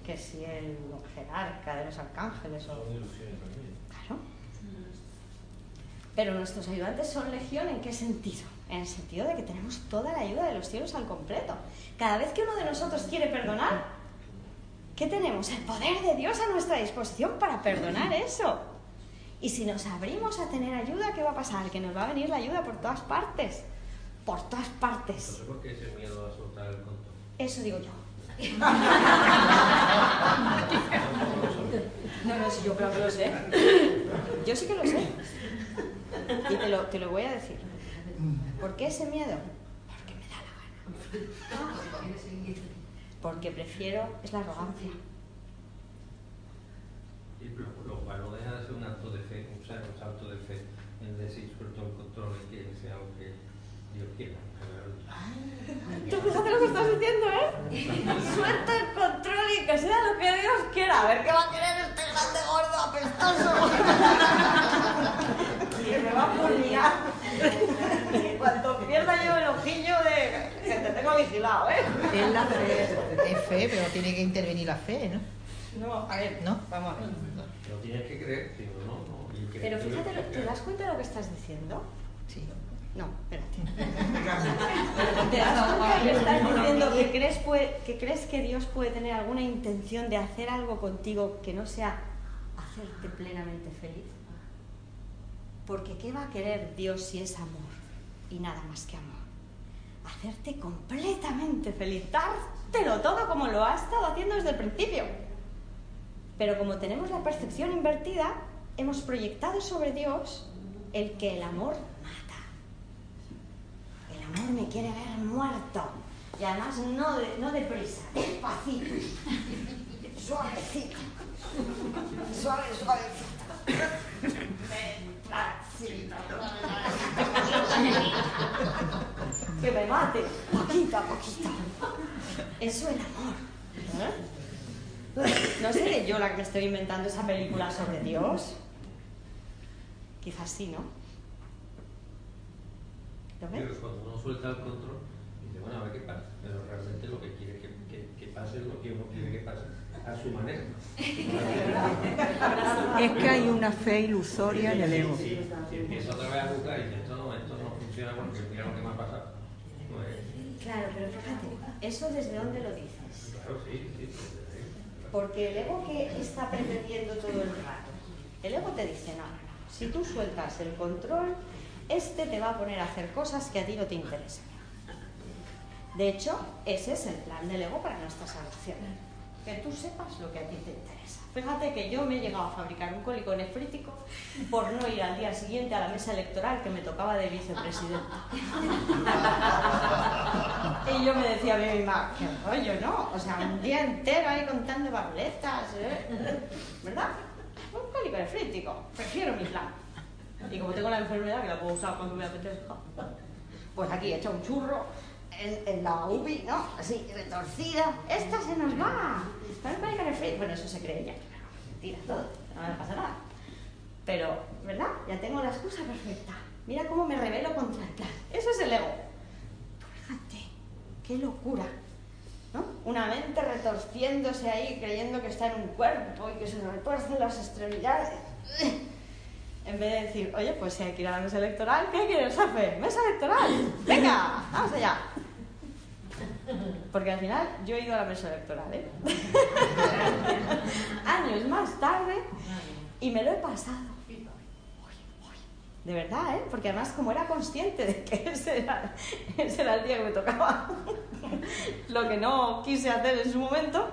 Que si el jerarca de los arcángeles o... Claro. Pero nuestros ayudantes son legión en qué sentido? En el sentido de que tenemos toda la ayuda de los cielos al completo. Cada vez que uno de nosotros quiere perdonar, ¿qué tenemos? El poder de Dios a nuestra disposición para perdonar eso. Y si nos abrimos a tener ayuda, ¿qué va a pasar? Que nos va a venir la ayuda por todas partes. Por todas partes. ¿Por qué ese miedo a soltar el control? Eso digo yo. No, no, si yo creo que lo sé. Yo sí que lo sé. Y te lo, te lo voy a decir. ¿Por qué ese miedo? Porque me da la gana. Porque prefiero, es la arrogancia. Y lo cual no deja de ser un acto de fe, un salto de fe en decir suelto el control y que sea lo que Dios quiera. Tú fíjate lo que estás diciendo, ¿eh? Suelta el control y que sea lo que Dios quiera. A ver qué va a querer este grande gordo apestoso. [laughs] que me va a fulminar. Cuanto pierda yo el ojillo de que te tengo vigilado, ¿eh? Es la fe, es fe, pero tiene que intervenir la fe, ¿no? No, a ver, ¿no? Vamos a ver. No tienes que creer, sino no, no. Pero fíjate, ¿te das cuenta de lo que estás diciendo? Sí. No, espérate. [laughs] ¿Te das cuenta que estás diciendo que crees, que crees que Dios puede tener alguna intención de hacer algo contigo que no sea hacerte plenamente feliz? Porque ¿qué va a querer Dios si es amor? Y nada más que amor. Hacerte completamente feliz, dártelo todo como lo ha estado haciendo desde el principio. Pero como tenemos la percepción invertida, hemos proyectado sobre Dios el que el amor mata. El amor me quiere ver muerto. Y además no, de, no deprisa, despacito. Suavecito. Suave, suavecito. Que me mate, poquito a poquito. Eso es amor. ¿Eh? No seré yo la que me estoy inventando esa película sobre Dios. Quizás sí, ¿no? ¿Lo ves? cuando uno suelta el control, dice, bueno, a ver qué pasa. Pero realmente lo que quiere que, que, que pase es lo que uno quiere que pase a su manera. es que hay una fe ilusoria en el ego. Si, si, empieza otra vez a buscar y dice, esto no, esto no funciona porque mira lo que me ha pasado. Pues... Claro, pero fíjate, ¿eso desde dónde lo dices? Claro, sí, sí. Porque el ego que está pretendiendo todo el rato, el ego te dice, no, si tú sueltas el control, este te va a poner a hacer cosas que a ti no te interesan. De hecho, ese es el plan del ego para nuestra salvación que tú sepas lo que a ti te interesa. Fíjate que yo me he llegado a fabricar un cólico nefrítico por no ir al día siguiente a la mesa electoral que me tocaba de vicepresidenta. [laughs] y yo me decía a mí misma, qué rollo, ¿no? O sea, un día entero ahí contando babletas, ¿eh? ¿verdad? Un cólico nefrítico, prefiero mi plan. Y como tengo la enfermedad que la puedo usar cuando me apetezca, pues aquí he hecho un churro en, la UBI, ¿no? Así, retorcida. Esta se nos va. Bueno, eso se cree ya. Mentira, todo. No me pasa nada. Pero, ¿verdad? Ya tengo la excusa perfecta. Mira cómo me revelo contra el plan. Eso es el ego. Fíjate, qué locura. ¿no? Una mente retorciéndose ahí, creyendo que está en un cuerpo y que se retuercen las extremidades. En vez de decir, oye, pues si hay que ir a la mesa electoral, ¿qué quieres hacer? ¡Mesa electoral! ¡Venga! ¡Vamos allá! [laughs] Porque al final yo he ido a la mesa electoral, ¿eh? [laughs] Años más tarde y me lo he pasado. De verdad, ¿eh? Porque además como era consciente de que ese era, el día que me tocaba, [laughs] lo que no quise hacer en su momento,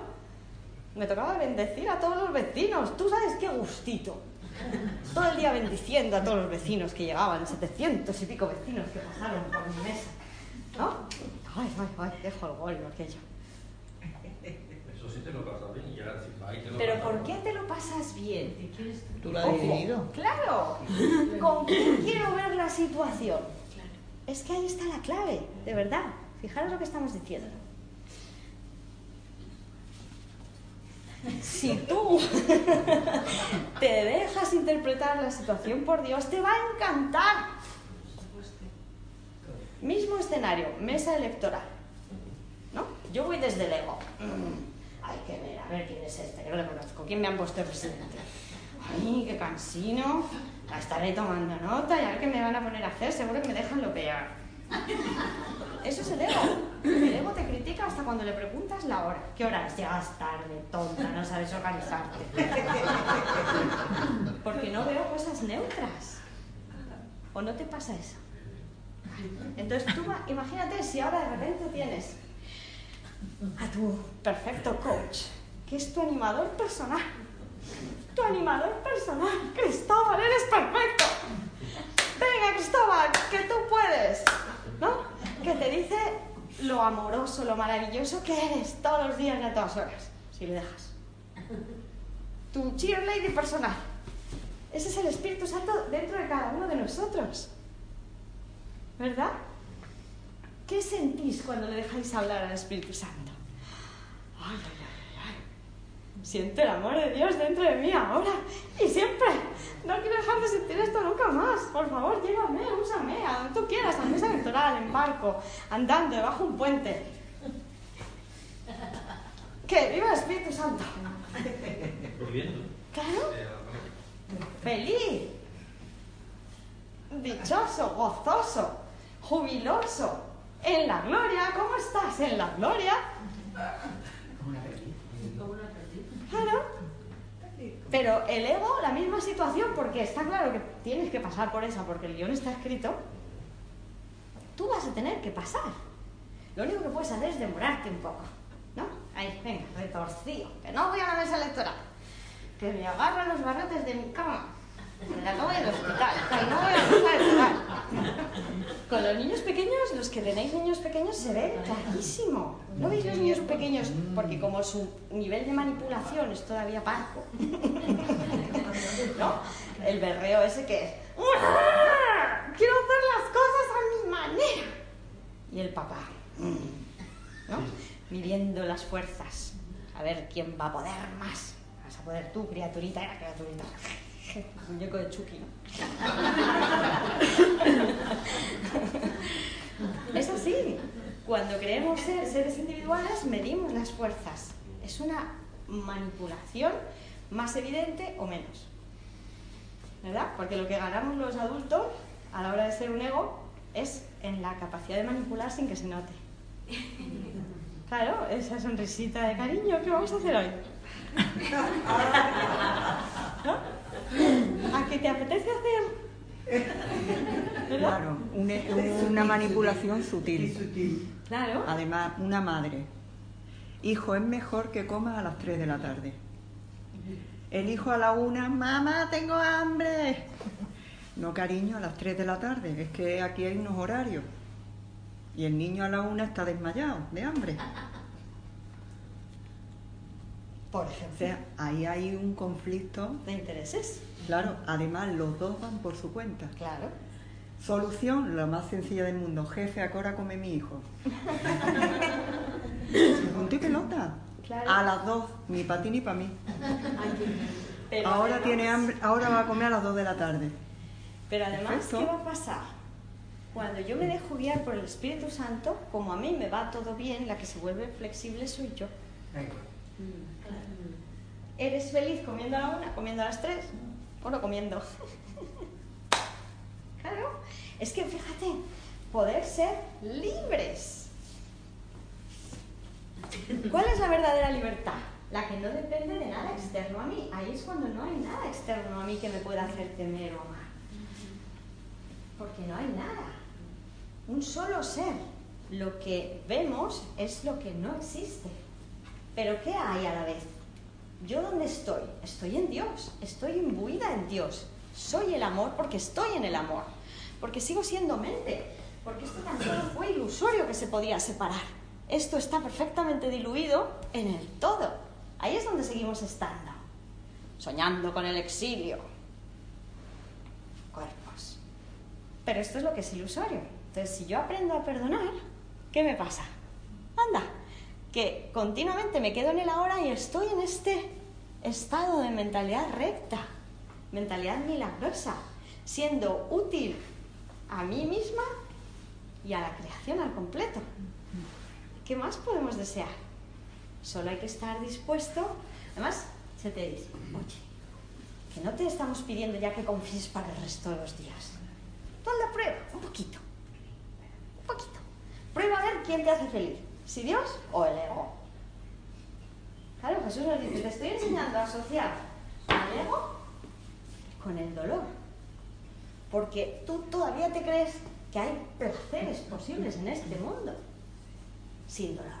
me tocaba bendecir a todos los vecinos. Tú sabes qué gustito. Todo el día bendiciendo a todos los vecinos que llegaban, 700 y pico vecinos que pasaron por mi mesa. ¿No? Ay, ay, ay, dejo el gol aquello. Eso sí te lo pasas bien y ya te lo Pero ¿por qué te lo pasas bien? ¿Tú lo has decidido? Claro. ¿Con quién quiero ver la situación? Es que ahí está la clave, de verdad. Fijaros lo que estamos diciendo. Si tú [laughs] te dejas interpretar la situación por Dios, te va a encantar. Mismo escenario, mesa electoral. ¿No? Yo voy desde el ego. Mm, hay que ver, a ver quién es este, que no le conozco. ¿Quién me han puesto presidente? Ay, qué cansino. Estaré tomando nota y a ver qué me van a poner a hacer. Seguro que me dejan lo peor. Eso es el ego. El ego te critica hasta cuando le preguntas la hora. ¿Qué hora es? Llegas tarde, tonta, no sabes organizarte. Porque no veo cosas neutras. ¿O no te pasa eso? Entonces tú imagínate si ahora de repente tienes a tu perfecto coach, que es tu animador personal. Tu animador personal. Cristóbal, eres perfecto. Venga, Cristóbal, que tú puedes. ¿No? Que te dice lo amoroso, lo maravilloso que eres todos los días y a todas horas, si le dejas. Tu cheerleader personal. Ese es el Espíritu Santo dentro de cada uno de nosotros. ¿Verdad? ¿Qué sentís cuando le dejáis hablar al Espíritu Santo? Ay, ay, ay, ay. Siento el amor de Dios dentro de mí ahora y siempre. No quiero dejar de sentir esto nunca más. Por favor, llévame, úsame, a donde tú quieras, a mesa electoral, en barco, andando, debajo de un puente. ¿Qué? ¡Viva el Espíritu Santo! Claro. Feliz. Dichoso, gozoso jubiloso, en la gloria. ¿Cómo estás en la gloria? Claro. Pero el ego, la misma situación, porque está claro que tienes que pasar por esa, porque el guion está escrito. Tú vas a tener que pasar. Lo único que puedes hacer es demorarte un poco. ¿No? Ahí, venga, retorcido. Que no voy a la mesa electoral. Que me agarran los barrotes de mi cama. Me la acabo del hospital. No voy a la mesa electoral. Con los niños pequeños, los que tenéis niños pequeños, se ve clarísimo. ¿No veis los niños pequeños? Porque como su nivel de manipulación es todavía parco, ¿no? El berreo ese que es, quiero hacer las cosas a mi manera. Y el papá, ¿no? Midiendo las fuerzas, a ver quién va a poder más. Vas a poder tú, criaturita, era criaturita. [laughs] Muñeco de Chucky, [laughs] es así. Cuando queremos ser seres individuales, medimos las fuerzas. Es una manipulación más evidente o menos. ¿Verdad? Porque lo que ganamos los adultos a la hora de ser un ego es en la capacidad de manipular sin que se note. Claro, esa sonrisita de cariño, ¿qué vamos a hacer hoy? [laughs] ¿No? ¿A qué te apetece hacer? Claro, una, manipulación sutil. Claro. Además, una madre hijo, es mejor que comas a las 3 de la tarde. El hijo a la una, mamá, tengo hambre. No, cariño, a las 3 de la tarde, es que aquí hay unos horarios. Y el niño a la una está desmayado de hambre. Por ejemplo. O sea, ahí hay un conflicto. De intereses. Claro, además los dos van por su cuenta. Claro. Solución, la más sencilla del mundo. Jefe, ¿a qué hora come mi hijo? [laughs] Punto y pelota. A las dos, ni para ti ni para mí. ahora tiene hambre, ahora va a comer a las dos de la tarde. Pero además, ¿qué va a pasar? Cuando yo me dejo guiar por el Espíritu Santo, como a mí me va todo bien, la que se vuelve flexible soy yo. ¿Eres feliz comiendo a la una, comiendo a las tres? ¿O no comiendo? [laughs] claro. Es que fíjate, poder ser libres. ¿Cuál es la verdadera libertad? La que no depende de nada externo a mí. Ahí es cuando no hay nada externo a mí que me pueda hacer temer o amar. Porque no hay nada. Un solo ser. Lo que vemos es lo que no existe. Pero ¿qué hay a la vez? ¿Yo dónde estoy? Estoy en Dios. Estoy imbuida en Dios. Soy el amor porque estoy en el amor porque sigo siendo mente, porque esto tan fue ilusorio que se podía separar. Esto está perfectamente diluido en el todo. Ahí es donde seguimos estando, soñando con el exilio. Cuerpos. Pero esto es lo que es ilusorio. Entonces, si yo aprendo a perdonar, ¿qué me pasa? Que continuamente me quedo en el ahora y estoy en este estado de mentalidad recta, mentalidad milagrosa, siendo útil a mí misma y a la creación al completo. ¿Qué más podemos desear? Solo hay que estar dispuesto. Además, se te dice, oye, que no te estamos pidiendo ya que confíes para el resto de los días. Tú la prueba, un poquito. Un poquito. Prueba a ver quién te hace feliz, si Dios o el ego. Claro, Jesús nos dice, te estoy enseñando a asociar al ego con el dolor porque tú todavía te crees que hay placeres posibles en este mundo sin dolor.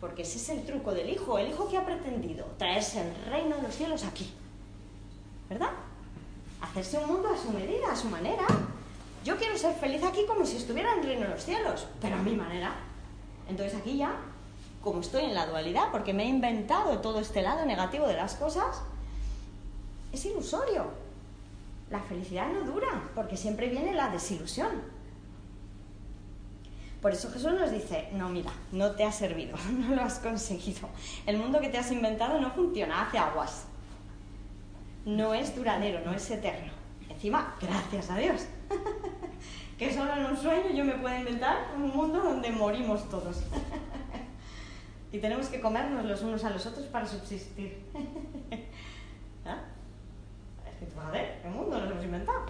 Porque ese es el truco del hijo, el hijo que ha pretendido traerse el reino de los cielos aquí. ¿Verdad? Hacerse un mundo a su medida, a su manera. Yo quiero ser feliz aquí como si estuviera en el reino de los cielos, pero a mi manera. Entonces aquí ya, como estoy en la dualidad, porque me he inventado todo este lado negativo de las cosas, es ilusorio. La felicidad no dura, porque siempre viene la desilusión. Por eso Jesús nos dice, no, mira, no te ha servido, [laughs] no lo has conseguido. El mundo que te has inventado no funciona, hace aguas. No es duradero, no es eterno. Encima, gracias a Dios, [laughs] que solo en un sueño yo me puedo inventar un mundo donde morimos todos. [laughs] y tenemos que comernos los unos a los otros para subsistir. [laughs] ¿Ah? a ver, ¿qué mundo nos hemos inventado?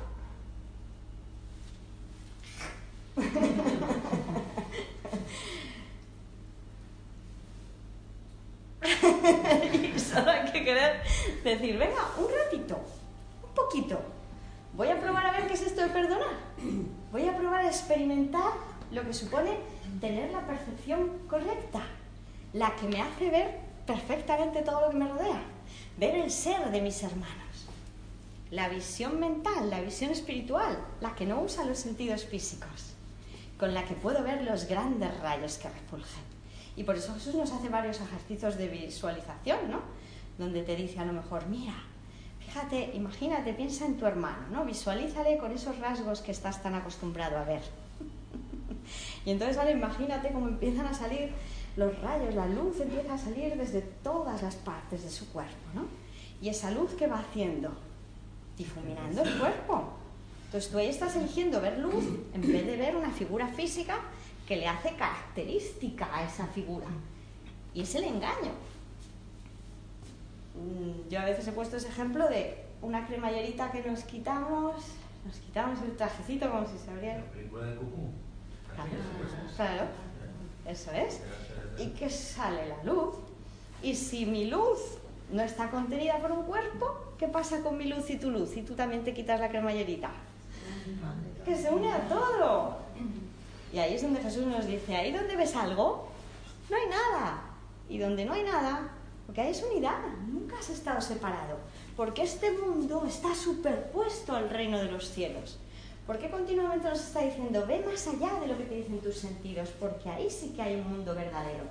[laughs] y solo hay que querer decir, venga, un ratito, un poquito. Voy a probar a ver qué es esto de perdonar. [clears throat] Voy a probar a experimentar lo que supone tener la percepción correcta, la que me hace ver perfectamente todo lo que me rodea, ver el ser de mis hermanos la visión mental, la visión espiritual, la que no usa los sentidos físicos, con la que puedo ver los grandes rayos que refulgen. Y por eso Jesús nos hace varios ejercicios de visualización, ¿no? Donde te dice a lo mejor, mira, fíjate, imagínate, piensa en tu hermano, ¿no? Visualízale con esos rasgos que estás tan acostumbrado a ver. [laughs] y entonces ahora imagínate cómo empiezan a salir los rayos, la luz empieza a salir desde todas las partes de su cuerpo, ¿no? Y esa luz que va haciendo difuminando el cuerpo. Entonces tú ahí estás eligiendo ver luz en vez de ver una figura física que le hace característica a esa figura. Y es el engaño. Mm, yo a veces he puesto ese ejemplo de una cremallerita que nos quitamos, nos quitamos el trajecito como si se abriera. Claro, eso es. Y que sale la luz. Y si mi luz no está contenida por un cuerpo, ¿qué pasa con mi luz y tu luz? Y tú también te quitas la cremallerita. Que se une a todo. Y ahí es donde Jesús nos dice, ahí donde ves algo, no hay nada. y donde no hay nada, porque hay unidad, nunca has estado separado, porque este mundo está superpuesto al reino de los cielos. ¿Por qué continuamente nos está diciendo, ve más allá de lo que te dicen tus sentidos? Porque ahí sí que hay un mundo verdadero,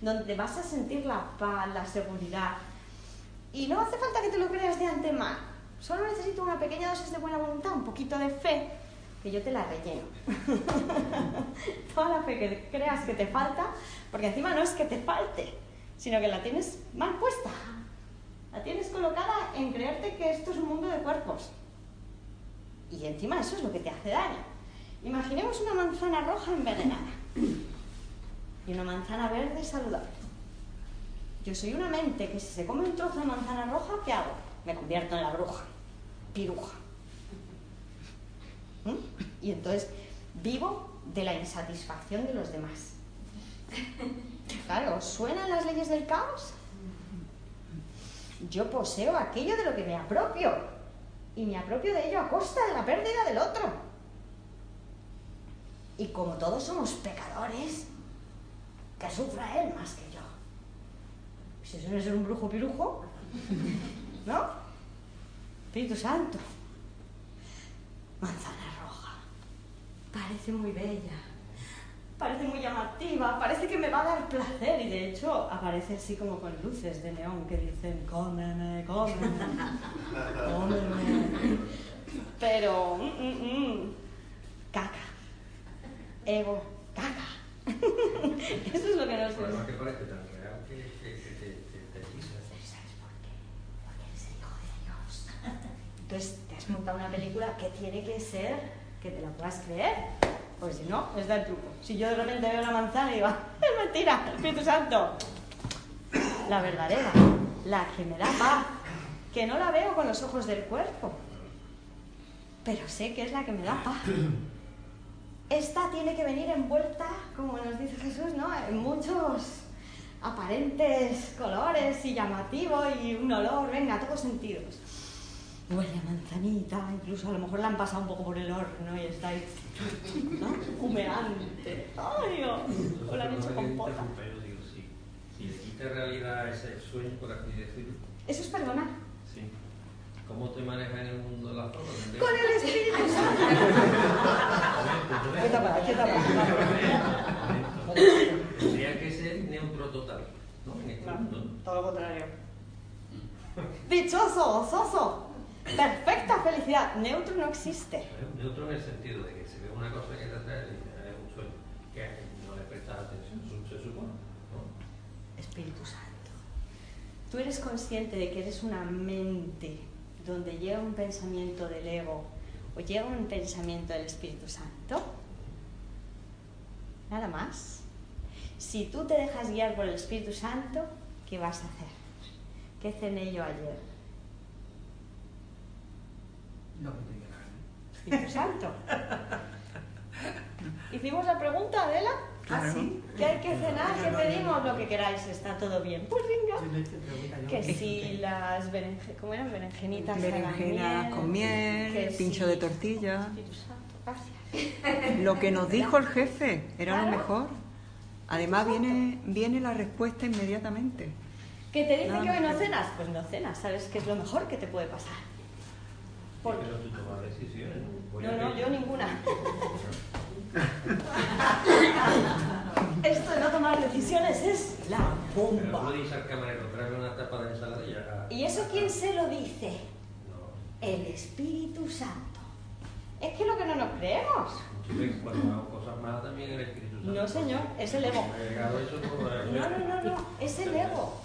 donde vas a sentir la paz, la seguridad. Y no hace falta que te lo creas de antemano, solo necesito una pequeña dosis de buena voluntad, un poquito de fe, que yo te la relleno. [laughs] Toda la fe que creas que te falta, porque encima no es que te falte, sino que la tienes mal puesta. La tienes colocada en creerte que esto es un mundo de cuerpos y encima eso es lo que te hace daño. Imaginemos una manzana roja envenenada y una manzana verde saludable. Yo soy una mente que si se come un trozo de manzana roja, ¿qué hago? Me convierto en la bruja, piruja. ¿Mm? Y entonces vivo de la insatisfacción de los demás. [laughs] Claro, ¿suenan las leyes del caos? Yo poseo aquello de lo que me apropio y me apropio de ello a costa de la pérdida del otro. Y como todos somos pecadores, que sufra él más que yo. Si eso no es un brujo pirujo, ¿no? Espíritu Santo. Manzana roja. Parece muy bella parece muy llamativa, parece que me va a dar placer y de hecho aparece así como con luces de neón que dicen cómeme, cómeme, cómeme. Pero, mm, mm, mm, caca, ego, caca. [laughs] Eso es lo que nos gusta. que parece tan real que, que, que te, te, ¿Sabes por qué? Porque eres el hijo de Dios. Entonces te has montado una película que tiene que ser que te la puedas creer. Pues si no, es el truco. Si yo de repente veo la manzana y digo, [laughs] es mentira, Espíritu Santo. La verdadera, la que me da paz, que no la veo con los ojos del cuerpo, pero sé que es la que me da paz. Esta tiene que venir envuelta, como nos dice Jesús, ¿no? En muchos aparentes colores y llamativo y un olor, venga, todos sentidos huele a manzanita, incluso a lo mejor la han pasado un poco por el horno y está ahí, ¿no? Humeante. ¡Ay, O la han hecho compota. Si le quita realidad ese sueño, por así decirlo. Eso es perdonar. Sí. ¿Cómo te manejas en el mundo de la forma? Con el Espíritu Santo. ¿Qué tapa? ¿Qué tapa? Tendría que ser neutro total. ¿no? En este mundo. Todo lo contrario. Dichoso, soso. Perfecta felicidad. Neutro no existe. Neutro en el sentido de que se ve una cosa que es un sueño que no le prestas atención, se supone. Espíritu Santo. Tú eres consciente de que eres una mente donde llega un pensamiento del ego o llega un pensamiento del Espíritu Santo. Nada más. Si tú te dejas guiar por el Espíritu Santo, ¿qué vas a hacer? ¿Qué cené yo ayer? No me tenía Espíritu Santo. Hicimos la pregunta, Adela. ¿Ah, sí? ¿Qué hay que cenar? ¿Qué pedimos? Lo que queráis, está todo bien. Pues venga. Que si las ¿cómo eran? berenjenitas Berenjenas con miel, pincho de tortilla. Gracias. Lo que nos dijo el jefe era lo mejor. Además viene, viene la respuesta inmediatamente. ¿Que te dice que hoy no cenas? Pues no cenas, sabes que es lo mejor que te puede pasar. Pero tú tomas decisiones. No, no, yo ninguna. [laughs] Esto de no tomar decisiones es la bomba. No dice al camarero, tráeme una tapa de ensalada y ya. ¿Y eso quién se lo dice? El Espíritu Santo. Es que lo que no nos creemos. Cuando hago cosas malas también el Espíritu Santo. No, señor, es el ego. No, no, no, no, es el ego.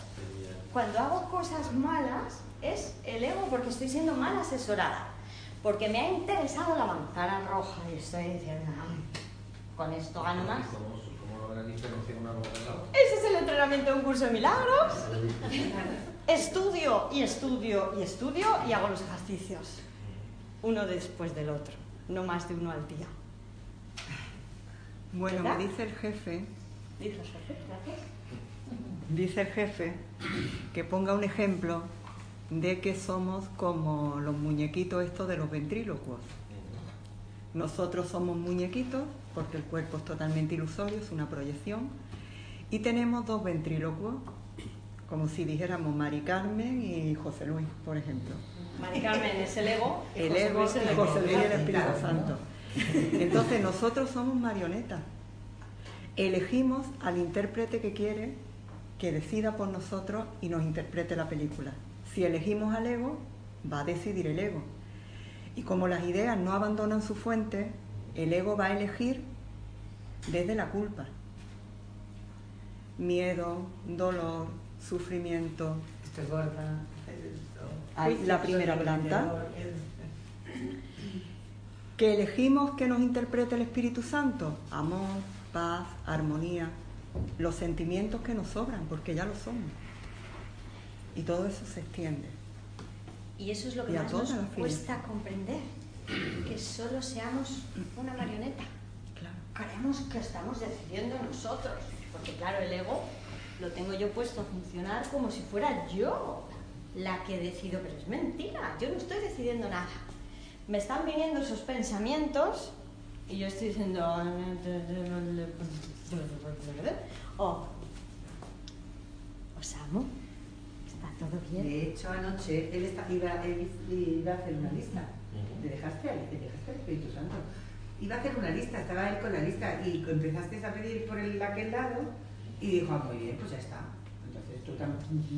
Cuando hago cosas malas, es el ego porque estoy siendo mal asesorada. Porque me ha interesado la manzana roja y estoy diciendo, con esto gano más. Ese es el entrenamiento de un curso de milagros. estudio y estudio y estudio y hago los ejercicios. Uno después del otro, no más de uno al día. Bueno, me dice el jefe. Dice el jefe, gracias. Dice el jefe que ponga un ejemplo de que somos como los muñequitos estos de los ventrílocuos. Nosotros somos muñequitos porque el cuerpo es totalmente ilusorio, es una proyección, Y tenemos dos ventrílocuos, como si dijéramos Mari Carmen y José Luis, por ejemplo. Mari Carmen es el ego. el ego y José Luis el Espíritu Santo. Entonces nosotros somos marionetas. Elegimos al intérprete que quiere que decida por nosotros y nos interprete la película. Si elegimos al ego, va a decidir el ego. Y como las ideas no abandonan su fuente, el ego va a elegir desde la culpa. Miedo, dolor, sufrimiento. Estoy gorda. La primera planta. Que elegimos que nos interprete el Espíritu Santo. Amor, paz, armonía. Los sentimientos que nos sobran, porque ya lo somos. Y todo eso se extiende. Y eso es lo que más nos cuesta comprender, que solo seamos una marioneta. Claro. Creemos que estamos decidiendo nosotros, porque claro, el ego lo tengo yo puesto a funcionar como si fuera yo la que decido, pero es mentira, yo no estoy decidiendo nada. Me están viniendo esos pensamientos y yo estoy diciendo, oh, os amo, todo bien. De hecho, anoche él, iba, a hacer una lista. ¿Te dejaste, te dejaste el Espíritu Santo. Iba a hacer una lista, estaba él con la lista y empezaste a pedir por el, aquel lado y dijo, ah, muy bien, pues ya está. Entonces tú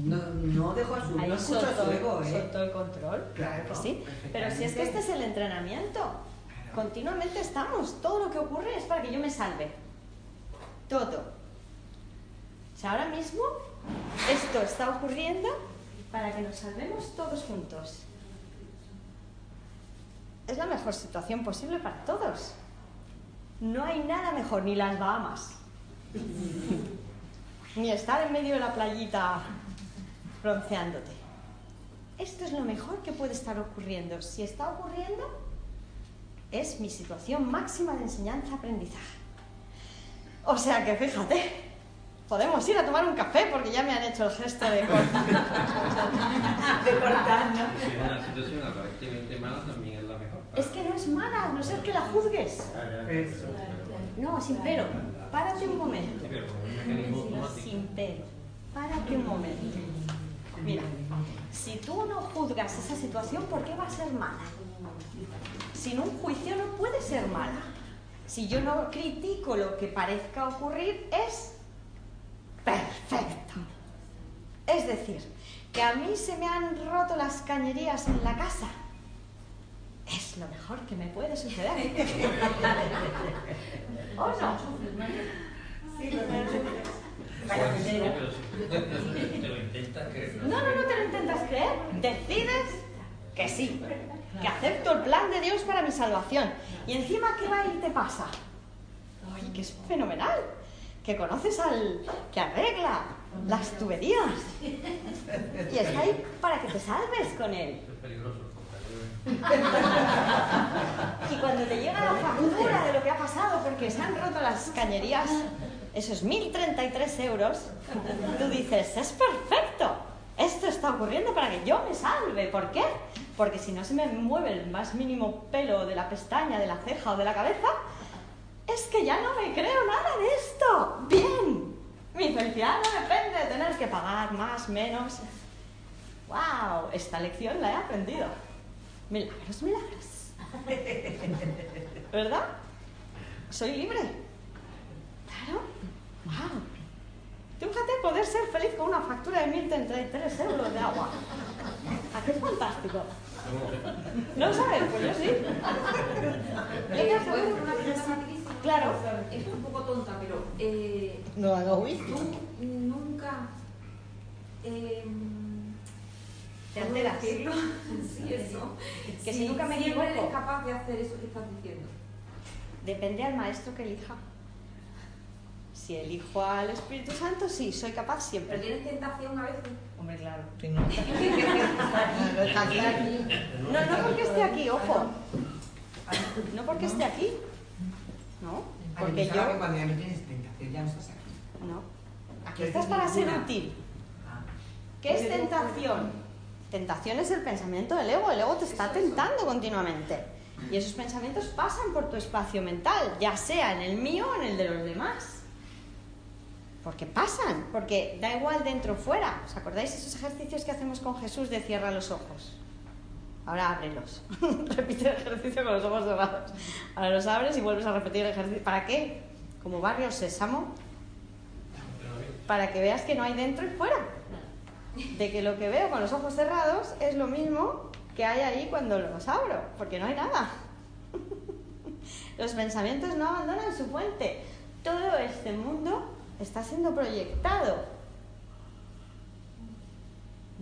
no, no dejó a su, Ahí no su ego, ¿eh? Soltó el control, claro, que sí. Pero si es que este es el entrenamiento. Continuamente estamos. Todo lo que ocurre es para que yo me salve. Todo. O sea, ahora mismo esto está ocurriendo para que nos salvemos todos juntos. Es la mejor situación posible para todos. No hay nada mejor, ni las Bahamas, [laughs] ni estar en medio de la playita bronceándote. Esto es lo mejor que puede estar ocurriendo. Si está ocurriendo, es mi situación máxima de enseñanza-aprendizaje. O sea que fíjate, podemos ir a tomar un café porque ya me han hecho el gesto de cortar. [laughs] de cortar, ¿no? Si una situación aparentemente mala también es la mejor. Es que no es mala, no ser que la juzgues. No, sin pero. Párate un momento. Sin pero. Párate un momento. Mira, si tú no juzgas esa situación, ¿por qué va a ser mala? Sin un juicio no puede ser mala. Si yo no critico lo que parezca ocurrir, es perfecto. Es decir, que a mí se me han roto las cañerías en la casa. Es lo mejor que me puede suceder. ¿O no? No, no, no te lo intentas creer. Decides que sí, que acepto el plan de Dios para mi salvación. Y encima, ¿qué va y te pasa? ¡Ay, que es fenomenal! Que conoces al que arregla las tuberías y está ahí para que te salves con él. Es peligroso. [laughs] Y cuando te llega la factura de lo que ha pasado porque se han roto las cañerías, esos 1.033 euros, tú dices, es perfecto, esto está ocurriendo para que yo me salve. ¿Por qué? Porque si no se me mueve el más mínimo pelo de la pestaña, de la ceja o de la cabeza, es que ya no me creo nada de esto. Bien, mi felicidad no depende de tener que pagar más, menos. ¡Wow! Esta lección la he aprendido. Milagros, milagros. [laughs] ¿Verdad? Soy libre. Claro. ¡Wow! Fíjate poder ser feliz con una factura de 1.033 euros de agua. ¿A qué fantástico? ¿No sabes? Pues yo sí. Claro. Es un poco tonta, pero. Eh, no hago Tú nunca. Eh, ¿Te alteras? [laughs] sí, eso. Que si nunca me equivoco. eres capaz de hacer eso que estás diciendo. Depende al maestro que elija. Si elijo al Espíritu Santo, sí, soy capaz siempre. Pero tienes tentación a veces. Hombre, claro. [laughs] no, no porque esté aquí, ojo. No porque esté aquí. ¿No? Porque yo... cuando ya no tienes tentación, ya no estás aquí. No. Aquí estás para ser útil. Ah. ¿Qué es tentación? Tentación es el pensamiento del ego. El ego te está tentando continuamente. Y esos pensamientos pasan por tu espacio mental, ya sea en el mío o en el de los demás. porque pasan, porque da igual dentro o fuera. ¿Os acordáis esos ejercicios que hacemos con Jesús de cierra los ojos? Ahora ábrelos. [laughs] Repite el ejercicio con los ojos cerrados. Ahora los abres y vuelves a repetir el ejercicio. ¿Para qué? Como barrio sésamo. Para que veas que no hay dentro y fuera. De que lo que veo con los ojos cerrados es lo mismo que hay ahí cuando los abro, porque no hay nada. [laughs] Los pensamientos no abandonan su fuente. Todo este mundo está siendo proyectado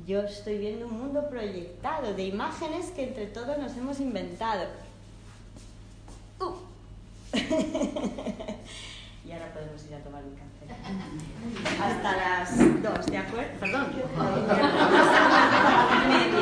yo estoy viendo un mundo proyectado de imágenes que entre todos nos hemos inventado. Uh. [laughs] y ahora podemos ir a tomar un café. Hasta las dos, ¿de acuerdo? Perdón. [laughs] Me